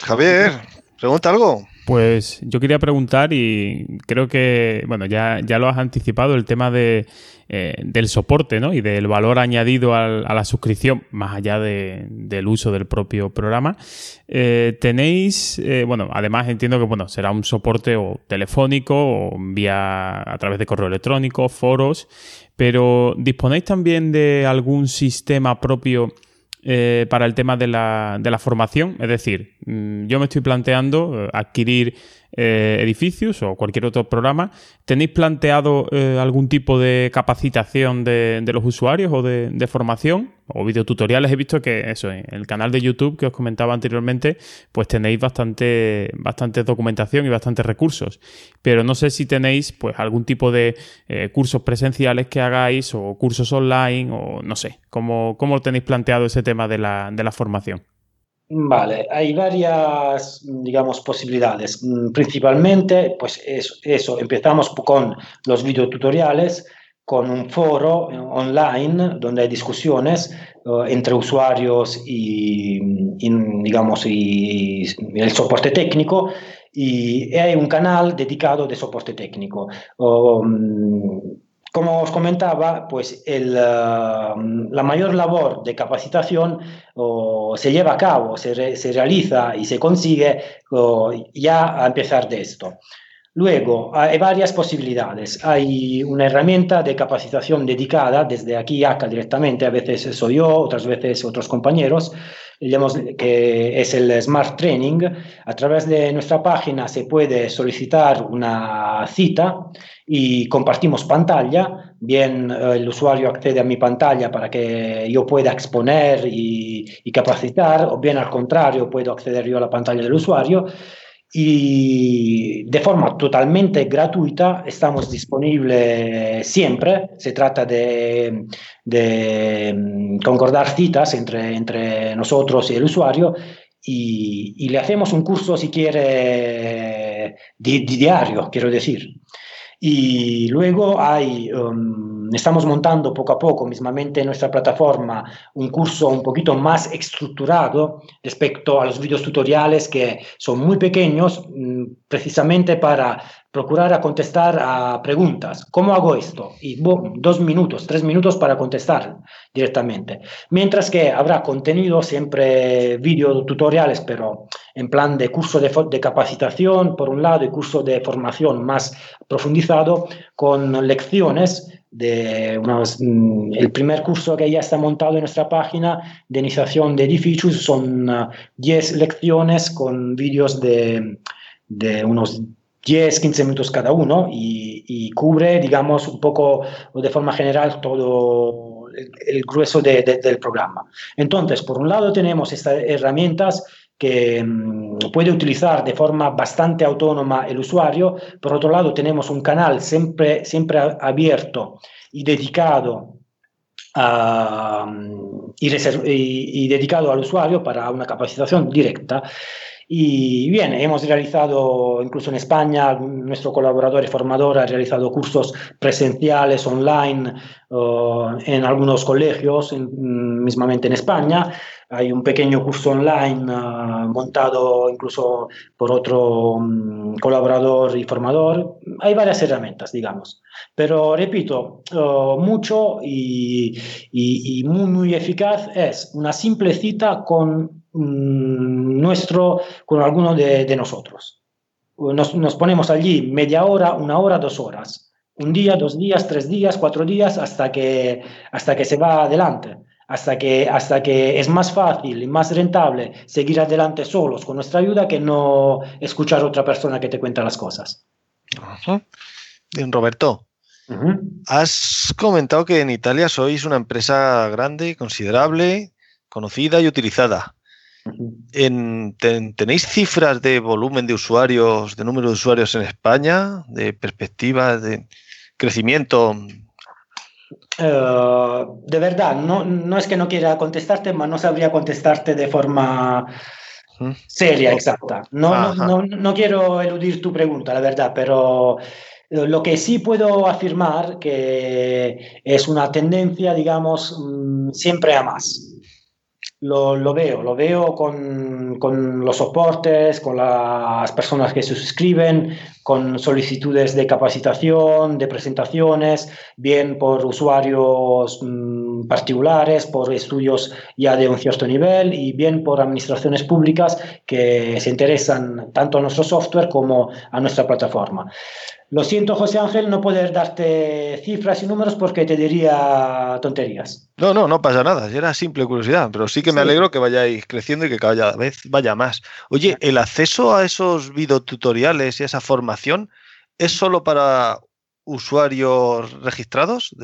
[SPEAKER 2] Javier, pregunta algo.
[SPEAKER 1] Pues yo quería preguntar y creo que, bueno, ya, ya lo has anticipado, el tema de, eh, del soporte ¿no? y del valor añadido a la suscripción, más allá del uso del propio programa. Eh, tenéis, eh, bueno, además entiendo que bueno, será un soporte o telefónico o vía a través de correo electrónico, foros, pero ¿disponéis también de algún sistema propio? Eh, para el tema de la, de la, formación. Es decir, mm, yo me estoy planteando eh, adquirir eh, edificios o cualquier otro programa. ¿Tenéis planteado algún tipo de capacitación de, los usuarios o de, formación? O videotutoriales. He visto que eso, en el canal de YouTube que os comentaba anteriormente, pues tenéis bastante, bastante documentación y bastantes recursos. Pero no sé si tenéis pues algún tipo de cursos presenciales que hagáis o cursos online o no sé. ¿Cómo, cómo tenéis planteado ese tema? de la, de la formación?
[SPEAKER 3] Vale, hay varias, digamos, posibilidades. Mm, principalmente, pues eso, eso empezamos con los videotutoriales, con un foro eh, online donde hay discusiones uh, entre usuarios y, digamos, el soporte técnico, y hay un canal dedicado de soporte técnico. Um, como os comentaba, pues el, uh, la mayor labor de capacitación se lleva a cabo, se, re, se, realiza y se consigue ya a empezar de esto. Luego, hay varias posibilidades. Hay una herramienta de capacitación dedicada desde aquí acá directamente, a veces soy yo, otras veces otros compañeros, que es el Smart Training. A través de nuestra página se puede solicitar una cita y compartimos pantalla. Bien, eh, el usuario accede a mi pantalla para que yo pueda exponer y, y capacitar, o bien al contrario, puedo acceder yo a la pantalla del usuario y de forma totalmente gratuita estamos disponibles siempre. Se trata de, mm, concordar citas entre, entre nosotros y el usuario y, le hacemos un curso, si quiere, diario, quiero decir. Y luego hay, um, estamos montando poco a poco, mismamente en nuestra plataforma, un curso un poquito más estructurado respecto a los videos tutoriales que son muy pequeños, mm, precisamente para procurar a contestar a preguntas. ¿Cómo hago esto? Y dos minutos, tres minutos para contestar directamente. Mientras que habrá contenido siempre video tutoriales, pero en plan de curso de, capacitación, por un lado, y curso de formación más profundizado, con lecciones de unos, mm, el primer curso que ya está montado en nuestra página de iniciación de edificios son 10 ah, lecciones con vídeos de, de unos 10, 15 minutos cada uno y, cubre, digamos, un poco de forma general todo el, grueso del programa. Entonces, por un lado tenemos estas herramientas que mm, puede utilizar de forma bastante autónoma el usuario. Por otro lado, tenemos un canal siempre, siempre abierto y dedicado mm, y, dedicado al usuario para una capacitación directa. Y bien, hemos realizado, incluso en España, nuestro colaborador y formador ha realizado cursos presenciales, online, en algunos colegios, mismamente en España. Hay un pequeño curso online ah, montado incluso por otro mm, colaborador y formador. Hay varias herramientas, digamos. Pero repito, mucho y, y, muy, muy eficaz es una simple cita con mm, nuestro, con alguno de, de nosotros. Nos, nos, ponemos allí media hora, una hora, dos horas. Un día, dos días, tres días, cuatro días, hasta que, hasta que se va adelante hasta que, hasta que es más fácil y más rentable seguir adelante solos con nuestra ayuda que no escuchar a otra persona que te cuenta las cosas.
[SPEAKER 2] Roberto, has comentado que en Italia sois una empresa grande, considerable, conocida y utilizada. ¿Tenéis cifras de volumen de usuarios, de número de usuarios en España, de perspectiva de crecimiento
[SPEAKER 3] eh, de verdad, no, no es que no quiera contestarte, pero no sabría contestarte de forma seria, exacta. No, no, no, quiero eludir tu pregunta, la verdad, pero lo que sí puedo afirmar que es una tendencia, digamos, mm, siempre a más lo, veo, lo veo con, los soportes, con las personas que se suscriben, con solicitudes de capacitación, de presentaciones, bien por usuarios mm, particulares, por estudios ya de un cierto nivel y bien por administraciones públicas que se interesan tanto a nuestro software como a nuestra plataforma. Lo siento, José Ángel, no poder darte cifras y números porque te diría tonterías.
[SPEAKER 2] No, no, no pasa nada, era simple curiosidad, pero sí que me alegro que vayáis creciendo y que cada vez vaya más. Oye, ¿el acceso a esos videotutoriales y a esa formación es solo para usuarios registrados,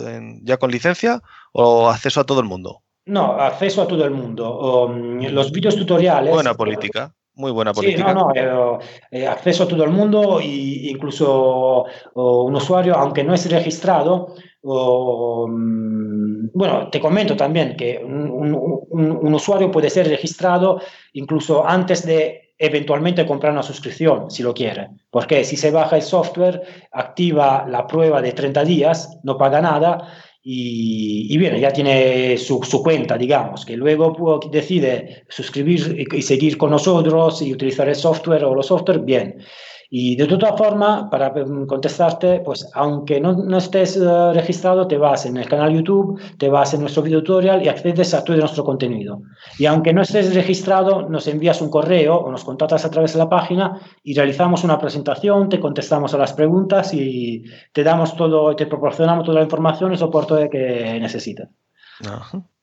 [SPEAKER 2] ya con licencia, o acceso a todo el mundo?
[SPEAKER 3] No, acceso a todo el mundo. Mm, los videos tutoriales.
[SPEAKER 2] Buena política. Muy buena política.
[SPEAKER 3] Sí, no, no, eh, acceso a todo el mundo e incluso un usuario, aunque no es registrado, mm, bueno, te comento también que un, usuario puede ser registrado incluso antes de eventualmente comprar una suscripción, si lo quiere. Porque si se baja el software, activa la prueba de 30 días, no paga nada y, bien, ya tiene su, cuenta, digamos, que luego decide suscribir y, seguir con nosotros y utilizar el software o los software, bien. Y de todas formas, para mm, contestarte, pues aunque no, no estés eh, registrado, te vas en el canal YouTube, te vas en nuestro video tutorial y accedes a todo nuestro contenido. Y aunque no estés registrado, nos envías un correo o nos contactas a través de la página y realizamos una presentación, te contestamos a las preguntas y te damos todo, te proporcionamos toda la información y soporte que necesitas.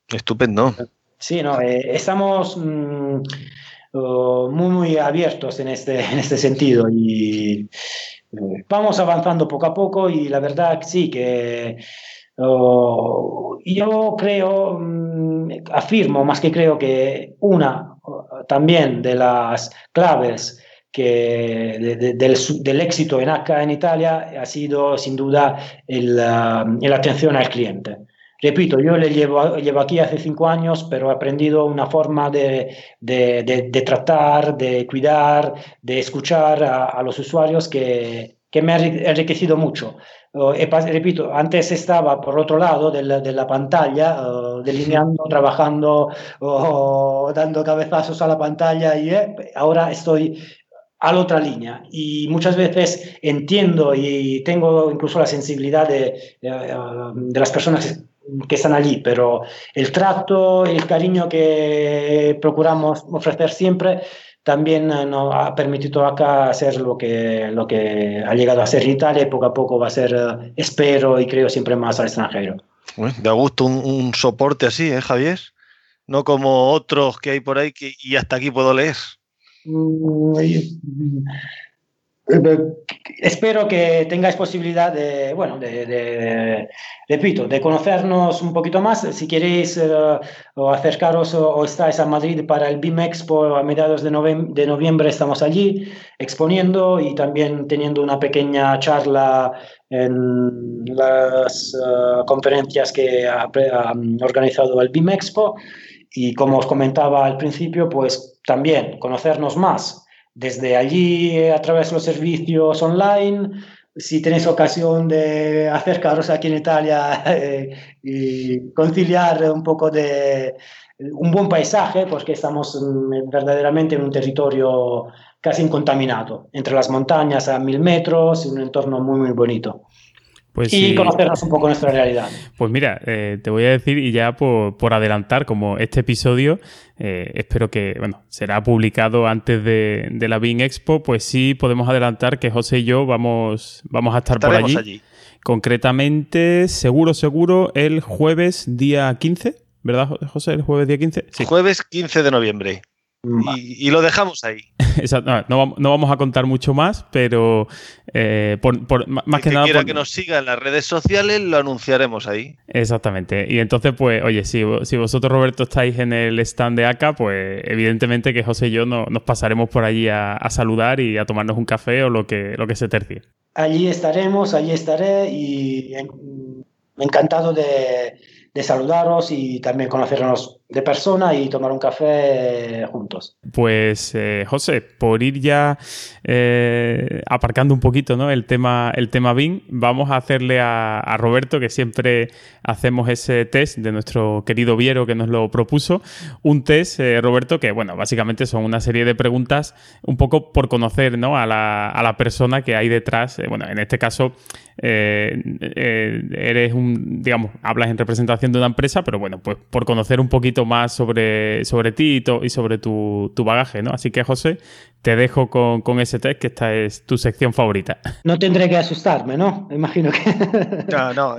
[SPEAKER 2] Estupendo.
[SPEAKER 3] Sí, no, eh, estamos... Muy, muy abiertos en este, en este sentido y eh, vamos avanzando poco a poco y la verdad sí que yo creo, mm, afirmo más que creo que una también de las claves que del, éxito en acá en Italia ha sido sin duda el, la atención al cliente. Repito, yo le llevo, llevo aquí hace cinco años, pero he aprendido una forma de, de, tratar, de cuidar, de escuchar a, los usuarios que, que, me ha enriquecido mucho. repito, antes estaba por otro lado de la, de la pantalla, delineando, trabajando, dando cabezazos a la pantalla y eh, ahora estoy a la otra línea. Y muchas veces entiendo y tengo incluso la sensibilidad de, de las personas que están allí, pero el trato, el cariño que procuramos ofrecer siempre también eh, nos ha permitido acá hacer lo que, lo que ha llegado a ser Italia y poco a poco va a ser, eh, espero y creo, siempre más al extranjero.
[SPEAKER 2] Da gusto un, soporte así, ¿eh, Javier? No como otros que hay por ahí que, y hasta aquí puedo leer.
[SPEAKER 3] Espero que tengáis posibilidad de, bueno, de, repito, de conocernos un poquito más. Si queréis eh, o acercaros o, estáis a Madrid para el BIM Expo a mediados de, de, noviembre, estamos allí exponiendo y también teniendo una pequeña charla en las eh, conferencias que ha, ha organizado el BIM Expo. Y como os comentaba al principio, pues también conocernos más desde allí a través de los servicios online. Si tenéis ocasión de acercaros aquí en Italia eh, y conciliar un poco de un buen paisaje, porque estamos verdaderamente en un territorio casi incontaminado, entre las montañas a mil metros, un entorno muy, muy bonito. Pues y conocernos un poco nuestra realidad.
[SPEAKER 1] Pues mira, eh, te voy a decir, y ya por, adelantar, como este episodio, eh, espero que, bueno, será publicado antes de, la BIN Expo, pues sí podemos adelantar que José y yo vamos, vamos a estar por allí. allí. Concretamente, seguro, seguro, el jueves día 15, ¿verdad, José? El jueves día 15.
[SPEAKER 2] Sí. Jueves 15 de noviembre. Y, lo dejamos ahí.
[SPEAKER 1] No, vamos a contar mucho más, pero eh, por, más que, nada.
[SPEAKER 2] quiera que nos siga en las redes sociales, lo anunciaremos ahí.
[SPEAKER 1] Exactamente. Y entonces, pues, oye, si, si vosotros, Roberto, estáis en el stand de ACA, pues evidentemente que José y yo nos pasaremos por allí a, saludar y a tomarnos un café o lo que, lo que se tercie.
[SPEAKER 3] Allí estaremos, allí estaré y encantado de de saludaros y también conocernos de persona y tomar un café juntos.
[SPEAKER 1] Pues eh, José, por ir ya eh, aparcando un poquito ¿no? el tema el tema BIM, vamos a hacerle a, Roberto, que siempre hacemos ese test de nuestro querido Viero que nos lo propuso, un test, eh, Roberto, que bueno, básicamente son una serie de preguntas un poco por conocer ¿no? a, la, a la persona que hay detrás, bueno, en este caso eres un, digamos, hablas en representación de una empresa, pero bueno, pues por conocer un poquito más sobre, sobre ti y, sobre tu, bagaje, ¿no? Así que, José, te dejo con, ese test, que esta es tu sección favorita.
[SPEAKER 3] No tendré que asustarme, ¿no? Imagino que...
[SPEAKER 2] No, no.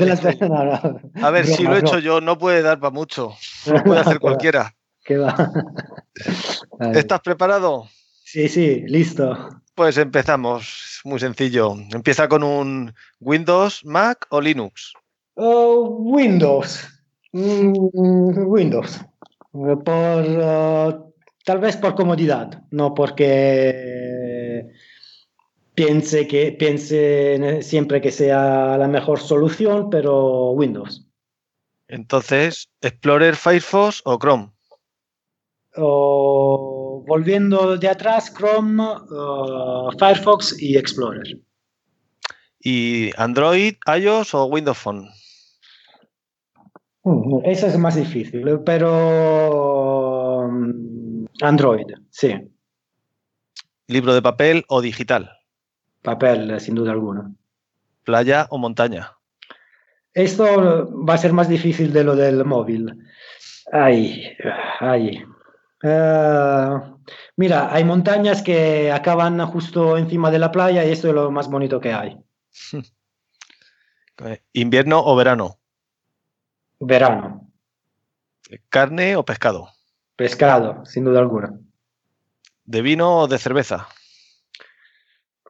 [SPEAKER 2] A ver, si lo he hecho yo, no puede dar para mucho. Lo puede hacer cualquiera.
[SPEAKER 3] ¿Qué va?
[SPEAKER 2] ¿Estás preparado?
[SPEAKER 3] Sí, sí, listo.
[SPEAKER 2] Pues empezamos. Muy sencillo. Empieza con un Windows, Mac o Linux.
[SPEAKER 3] Oh, Windows. Mm, Windows. Por, uh, tal vez por comodidad, no porque piense, que, piense siempre que sea la mejor solución, pero Windows.
[SPEAKER 2] Entonces, Explorer, Firefox o Chrome.
[SPEAKER 3] volviendo de atrás, Chrome, uh, Firefox y Explorer.
[SPEAKER 2] ¿Y Android, iOS o Windows Phone?
[SPEAKER 3] Mm, esa es más difícil, pero mm, Android, sí.
[SPEAKER 2] ¿Libro de papel o digital?
[SPEAKER 3] Papel, sin duda alguna.
[SPEAKER 2] ¿Playa o montaña?
[SPEAKER 3] Esto va a ser más difícil de lo del móvil. Ay, ay. Eh, mira, hay montañas que acaban justo encima de la playa y esto es lo más bonito que hay.
[SPEAKER 2] ¿Invierno o verano?
[SPEAKER 3] Verano.
[SPEAKER 2] ¿Carne o pescado?
[SPEAKER 3] Pescado, sin duda alguna.
[SPEAKER 2] ¿De vino o de cerveza?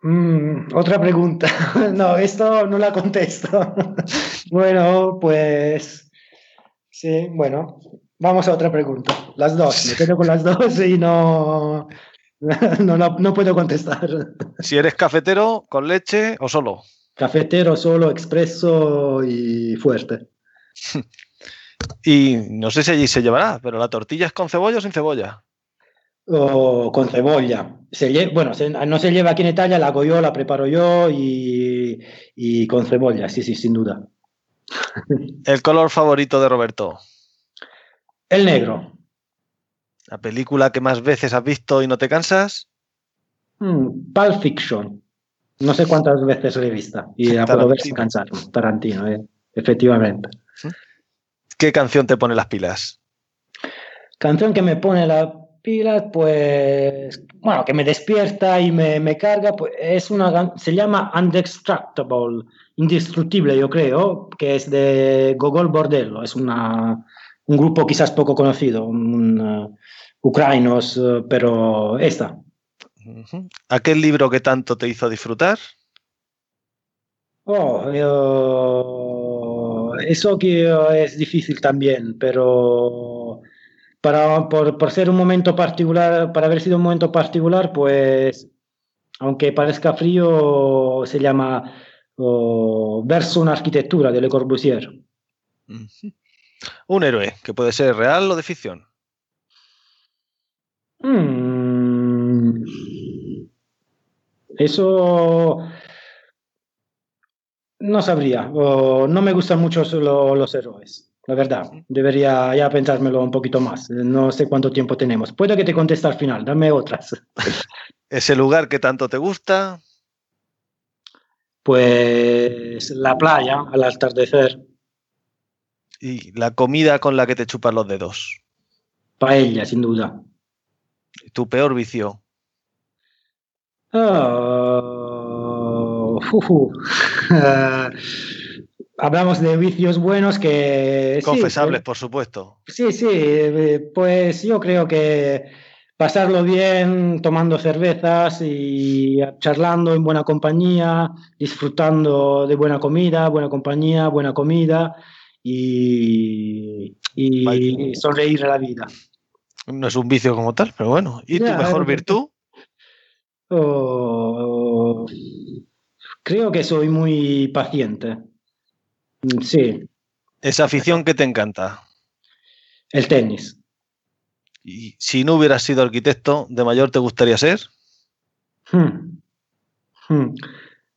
[SPEAKER 3] Mm, otra pregunta. no, esto no la contesto. bueno, pues sí, bueno, vamos a otra pregunta. Las dos, me quedo con las dos y no, no, no, no puedo contestar.
[SPEAKER 2] Si eres cafetero, con leche o solo.
[SPEAKER 3] Cafetero solo, expreso y fuerte.
[SPEAKER 2] Y no sé si allí se llevará, pero la tortilla es con cebolla o sin cebolla.
[SPEAKER 3] O con cebolla. Se lle- bueno, se- no se lleva aquí en Italia, la hago yo, la preparo yo y, y con cebolla, sí, sí, sin duda.
[SPEAKER 2] El color favorito de Roberto.
[SPEAKER 3] El negro.
[SPEAKER 2] La película que más veces has visto y no te cansas.
[SPEAKER 3] Mm, Pulp Fiction. No sé cuántas veces la he vista y la puedo ver sin cansarme. Tarantino, eh, efectivamente.
[SPEAKER 2] ¿Qué canción te pone las pilas?
[SPEAKER 3] Canción que me pone la pila, pues, bueno, que me despierta y me, me carga, pues es una, se llama Undestructible, indestructible yo creo, que es de Gogol Bordello, es una, un grupo quizás poco conocido, un, uh, ucranianos, uh, pero esta.
[SPEAKER 2] ¿Aquel libro que tanto te hizo disfrutar?
[SPEAKER 3] Oh, yo- eso que uh, es difícil también, pero para, por, por ser un momento particular, para haber sido un momento particular, pues, aunque parezca frío, se llama oh, Verso una arquitectura de Le Corbusier.
[SPEAKER 2] Un héroe, que puede ser real o de ficción.
[SPEAKER 3] Mm. Eso no sabría. o no me gustan mucho lo- los héroes, la verdad. Debería ya pensármelo un poquito más. No sé cuánto tiempo tenemos. Puedo que te conteste al final. Dame otras.
[SPEAKER 2] Ese lugar que tanto te gusta.
[SPEAKER 3] Pues la playa al atardecer,
[SPEAKER 2] Y la comida con la que te chupas los dedos.
[SPEAKER 3] paella, sin duda.
[SPEAKER 2] Tu peor vicio.
[SPEAKER 3] Ah, ujú. Ah, hablamos de vicios buenos que... sí,
[SPEAKER 2] Confesables, por supuesto.
[SPEAKER 3] Sí, sí, pues yo creo que pasarlo bien tomando cervezas y charlando en buena compañía, disfrutando de buena comida, buena compañía, buena comida y, y sonreír a la vida.
[SPEAKER 2] No es un vicio como tal, pero bueno. ¿Y tu mejor virtud?
[SPEAKER 3] Oh, creo que soy muy paciente. Mm, Sí,
[SPEAKER 2] Esa afición que te encanta.
[SPEAKER 3] el tenis.
[SPEAKER 2] Y si no hubieras sido arquitecto, ¿de mayor te gustaría ser?
[SPEAKER 3] Hmm. Hmm.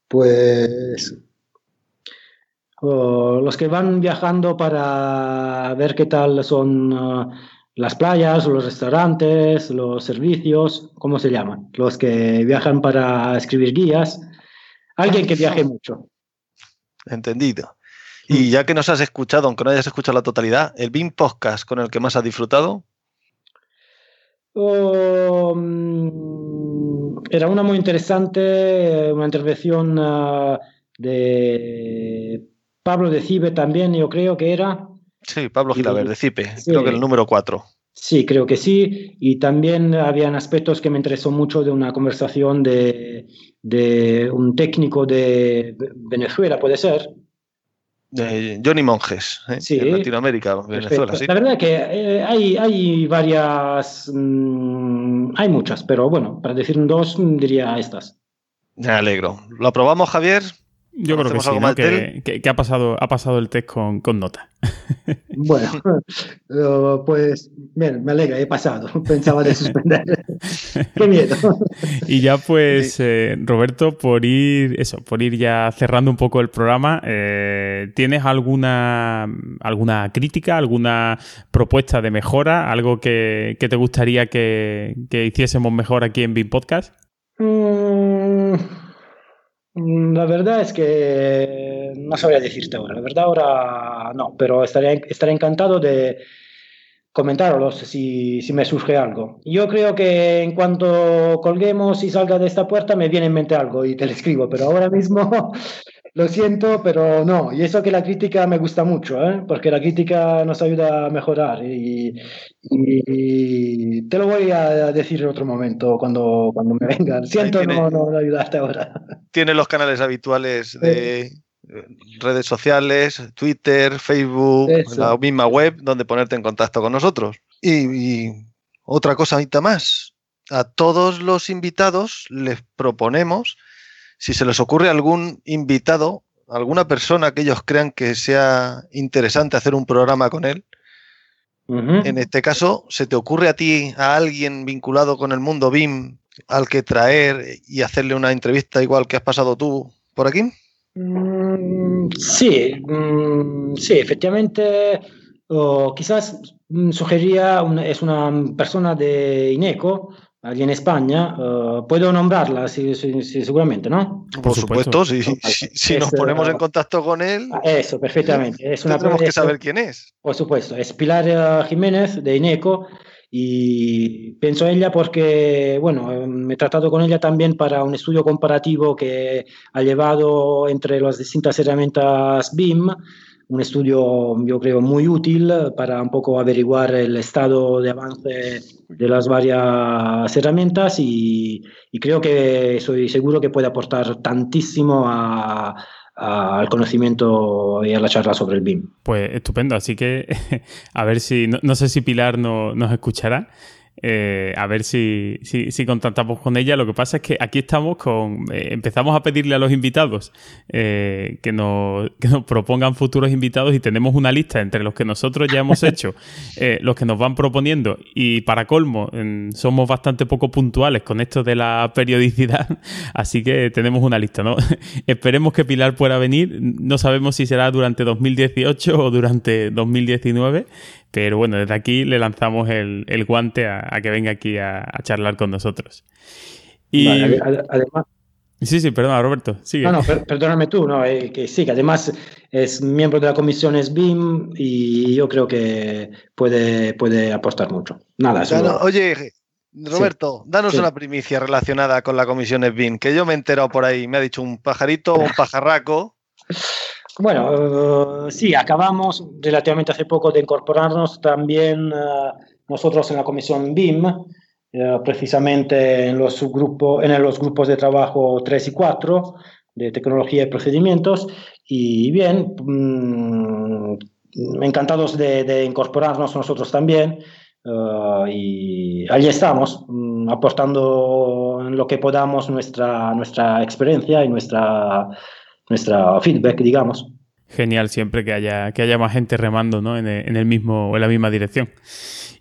[SPEAKER 3] Pues oh, los que van viajando para ver qué tal son ah, las playas, los restaurantes, los servicios, ¿cómo se llaman? Los que viajan para escribir guías. Alguien que viaje mucho.
[SPEAKER 2] Entendido. Y ya que nos has escuchado, aunque no hayas escuchado la totalidad, el BIM Podcast con el que más has disfrutado,
[SPEAKER 3] Oh, mm, era una muy interesante, eh, una intervención ah, de Pablo de Cibe también, yo creo que era.
[SPEAKER 2] sí, Pablo. Gilaver, de CIPE,
[SPEAKER 3] Sí.
[SPEAKER 2] creo que el número 4.
[SPEAKER 3] Sí, creo que sí. Y también habían aspectos que me interesó mucho de una conversación de, de un técnico de Venezuela, puede ser.
[SPEAKER 2] De Johnny Monjes, ¿eh?
[SPEAKER 3] Sí.
[SPEAKER 2] en Latinoamérica, Venezuela, sí.
[SPEAKER 3] La verdad que eh, hay, hay varias, mm, hay muchas, pero bueno, para decir dos, mm, diría estas.
[SPEAKER 2] Me alegro. ¿Lo aprobamos, Javier?
[SPEAKER 1] Yo creo que
[SPEAKER 2] ¿Hacemos
[SPEAKER 1] sí, ¿no? que, que- que ha, pasado, ha pasado el test con, con nota.
[SPEAKER 3] Bueno, pues bien, me alegra, he pasado. Pensaba de suspender. Qué miedo.
[SPEAKER 1] Y ya pues, eh, Roberto, por ir, eso, por ir ya cerrando un poco el programa, eh, ¿tienes alguna, alguna crítica, alguna propuesta de mejora, algo que, que te gustaría que, que hiciésemos mejor aquí en BIM Podcast?
[SPEAKER 3] Mm, La verdad es que no sabría decirte ahora. La verdad ahora no, pero estaría, estaría encantado de comentarlos si, si me surge algo. Yo creo que en cuanto colguemos y salga de esta puerta me viene en mente algo y te lo escribo, pero ahora mismo lo siento, pero no. Y eso que la crítica me gusta mucho, ¿eh? porque la crítica nos ayuda a mejorar y, y te lo voy a decir en otro momento cuando, cuando me vengan. Siento
[SPEAKER 2] tiene-
[SPEAKER 3] no, no ayudarte ahora.
[SPEAKER 2] Tiene los canales habituales de eh, redes sociales, Twitter, Facebook,
[SPEAKER 3] Eso.
[SPEAKER 2] la misma web donde ponerte en contacto con nosotros. Y, y otra cosita más. a todos los invitados les proponemos, si se les ocurre algún invitado, alguna persona que ellos crean que sea interesante hacer un programa con él, en este caso, ¿se te ocurre a ti, a alguien vinculado con el mundo BIM, al que traer y hacerle una entrevista igual que has pasado tú por aquí?
[SPEAKER 3] Mm, sí, mm, sí, efectivamente, quizás mm, sugería, es una persona de INECO, allí en España, uh, puedo nombrarla, sí, sí, seguramente, ¿no?
[SPEAKER 2] Por, supuesto, si, si, nos ponemos en contacto con él.
[SPEAKER 3] Ah, eso, perfectamente.
[SPEAKER 2] Es una, tenemos que saber quién es.
[SPEAKER 3] Por supuesto, es Pilar eh, Jiménez de INECO y pienso en ella porque, bueno, me he tratado con ella también para un estudio comparativo que ha llevado entre las distintas herramientas BIM un estudio, yo creo, muy útil para un poco averiguar el estado de avance de las varias herramientas y, creo que soy seguro que puede aportar tantísimo al conocimiento y a la charla sobre el BIM.
[SPEAKER 1] Pues estupendo, así que a ver si, no, sé si Pilar no, nos escuchará, eh, a ver si, si, contactamos con ella. Lo que pasa es que aquí estamos con. Eh, empezamos a pedirle a los invitados eh, que, nos, que, nos, propongan futuros invitados y tenemos una lista entre los que nosotros ya hemos hecho, los que nos van proponiendo. Y para colmo, somos bastante poco puntuales con esto de la periodicidad. Así que tenemos una lista, ¿no? Esperemos que Pilar pueda venir. No sabemos si será durante 2018 o durante 2019. Pero bueno, desde aquí le lanzamos el, guante a, que venga aquí a, charlar con nosotros.
[SPEAKER 3] Y... además...
[SPEAKER 1] Sí, sí, perdona, Roberto. Sigue.
[SPEAKER 3] No, no, perdóname tú, no, eh, que sí, que además es miembro de la comisión SBIM y yo creo que puede, puede aportar mucho. Nada,
[SPEAKER 2] Oye, Roberto, danos una primicia relacionada con la comisión SBIM, que yo me he enterado por ahí, me ha dicho un pajarito o un pajarraco.
[SPEAKER 3] Bueno, eh, sí, acabamos relativamente hace poco de incorporarnos también eh, nosotros en la comisión BIM, eh, precisamente en los, subgrupos, en los grupos de trabajo 3 y 4 de tecnología y procedimientos. Y bien, mm, encantados de, incorporarnos nosotros también. y allí estamos, mm, aportando en lo que podamos nuestra, nuestra experiencia y nuestra nuestra feedback, digamos.
[SPEAKER 1] Genial, siempre que haya, que haya más gente remando ¿no? en, el, mismo, en la misma dirección.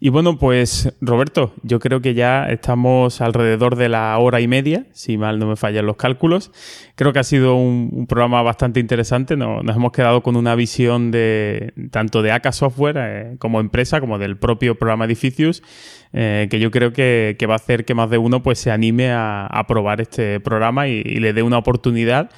[SPEAKER 1] Y bueno, pues Roberto, yo creo que ya estamos alrededor de la hora y media, si mal no me fallan los cálculos. Creo que ha sido un, programa bastante interesante. Nos, hemos quedado con una visión de tanto de ACA Software eh, como empresa, como del propio programa Edificius, eh, que yo creo que, va a hacer que más de uno pues, se anime a, probar este programa y le dé una oportunidad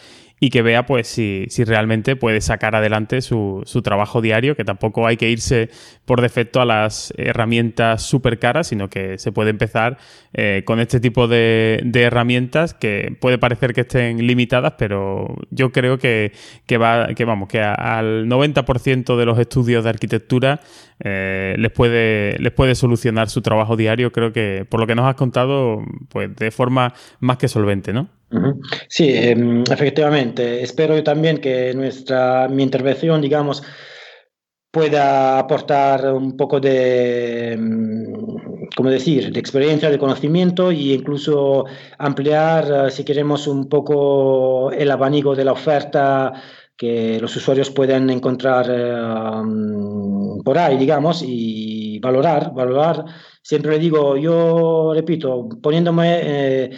[SPEAKER 1] y que vea pues si, si realmente puede sacar adelante su, su, trabajo diario, que tampoco hay que irse por defecto a las herramientas súper caras, sino que se puede empezar eh, con este tipo de, de, herramientas que puede parecer que estén limitadas, pero yo creo que, que va, que vamos, que al 90% de los estudios de arquitectura eh, les, puede, les puede solucionar su trabajo diario, creo que por lo que nos has contado, pues de forma más que solvente, ¿no?
[SPEAKER 3] Sí, em, efectivamente. Espero yo también que nuestra, mi intervención, digamos, pueda aportar un poco de, em, ¿cómo decir?, de experiencia, de conocimiento e incluso ampliar, eh, si queremos, un poco el abanico de la oferta que los usuarios pueden encontrar em, por ahí, digamos, y valorar, valorar. Siempre le digo, yo repito, poniéndome eh,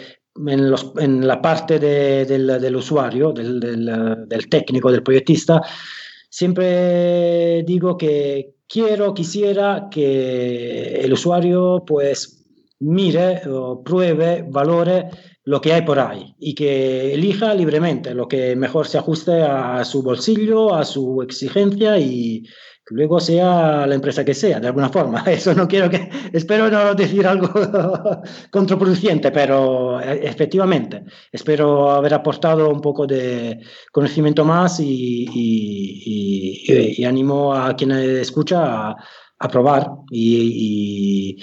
[SPEAKER 3] en, la parte de, del, usuario, del, técnico, del proyectista, siempre digo que quiero, quisiera que el usuario pues mire, o pruebe, valore lo que hay por ahí y que elija libremente lo que mejor se ajuste a su bolsillo, a su exigencia y, luego sea la empresa que sea, de alguna forma. Eso no quiero que, espero no decir algo contraproducente, pero eh, efectivamente, espero haber aportado un poco de conocimiento más y, y, animo a quien escucha a, a probar y,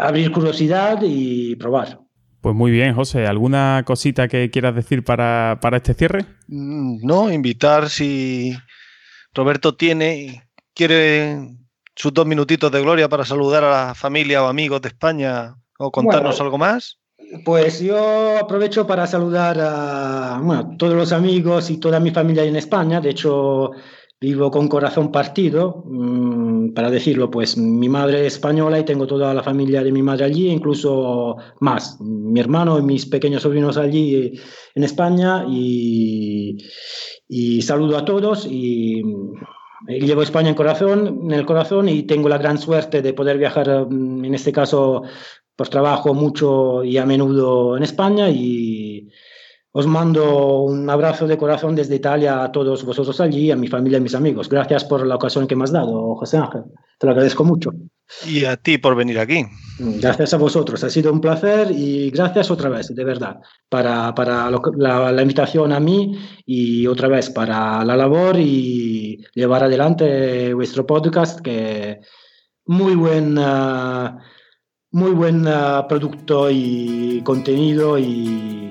[SPEAKER 3] abrir curiosidad y probar.
[SPEAKER 1] Pues muy bien, José. ¿Alguna cosita que quieras decir para, para este cierre?
[SPEAKER 2] Mm, no, invitar si Roberto tiene, quiere sus dos minutitos de gloria para saludar a la familia o amigos de España o contarnos algo más.
[SPEAKER 3] Pues yo aprovecho para saludar a todos los amigos y toda mi familia en España. De hecho, vivo con corazón partido, mm, para decirlo, pues mi madre es española y tengo toda la familia de mi madre allí, incluso más, mi hermano y mis pequeños sobrinos allí en España y, saludo a todos y, llevo España en, corazón, en el corazón y tengo la gran suerte de poder viajar, mm, en este caso, por trabajo mucho y a menudo en España y os mando un abrazo de corazón desde Italia a todos vosotros allí, a mi familia y mis amigos. Gracias por la ocasión que me has dado, José Ángel. Te lo agradezco mucho.
[SPEAKER 2] Y a ti por venir aquí.
[SPEAKER 3] Gracias a vosotros. Ha sido un placer y gracias otra vez, de verdad, para, para la, la, invitación a mí y otra vez para la labor y llevar adelante vuestro podcast, que muy buen, uh, muy buen uh, producto y contenido y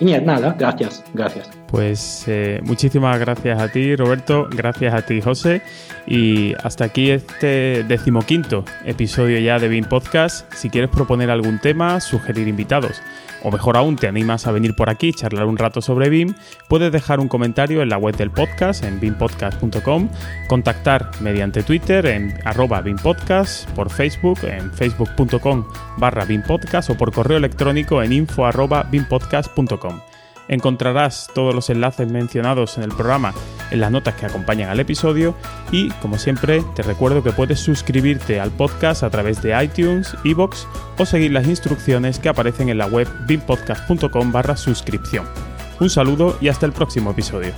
[SPEAKER 3] y nada, gracias, gracias.
[SPEAKER 1] Pues eh, muchísimas gracias a ti, Roberto, gracias a ti, José. Y hasta aquí este decimoquinto episodio ya de BIM Podcast. Si quieres proponer algún tema, sugerir invitados o mejor aún te animas a venir por aquí, charlar un rato sobre BIM, puedes dejar un comentario en la web del podcast, en bimpodcast.com, contactar mediante Twitter en arroba bimpodcast, por Facebook en facebook.com barra bimpodcast o por correo electrónico en info arroba bimpodcast.com. Encontrarás todos los enlaces mencionados en el programa en las notas que acompañan al episodio y, como siempre, te recuerdo que puedes suscribirte al podcast a través de iTunes, iBox o seguir las instrucciones que aparecen en la web bimpodcast.com barra suscripción. Un saludo y hasta el próximo episodio.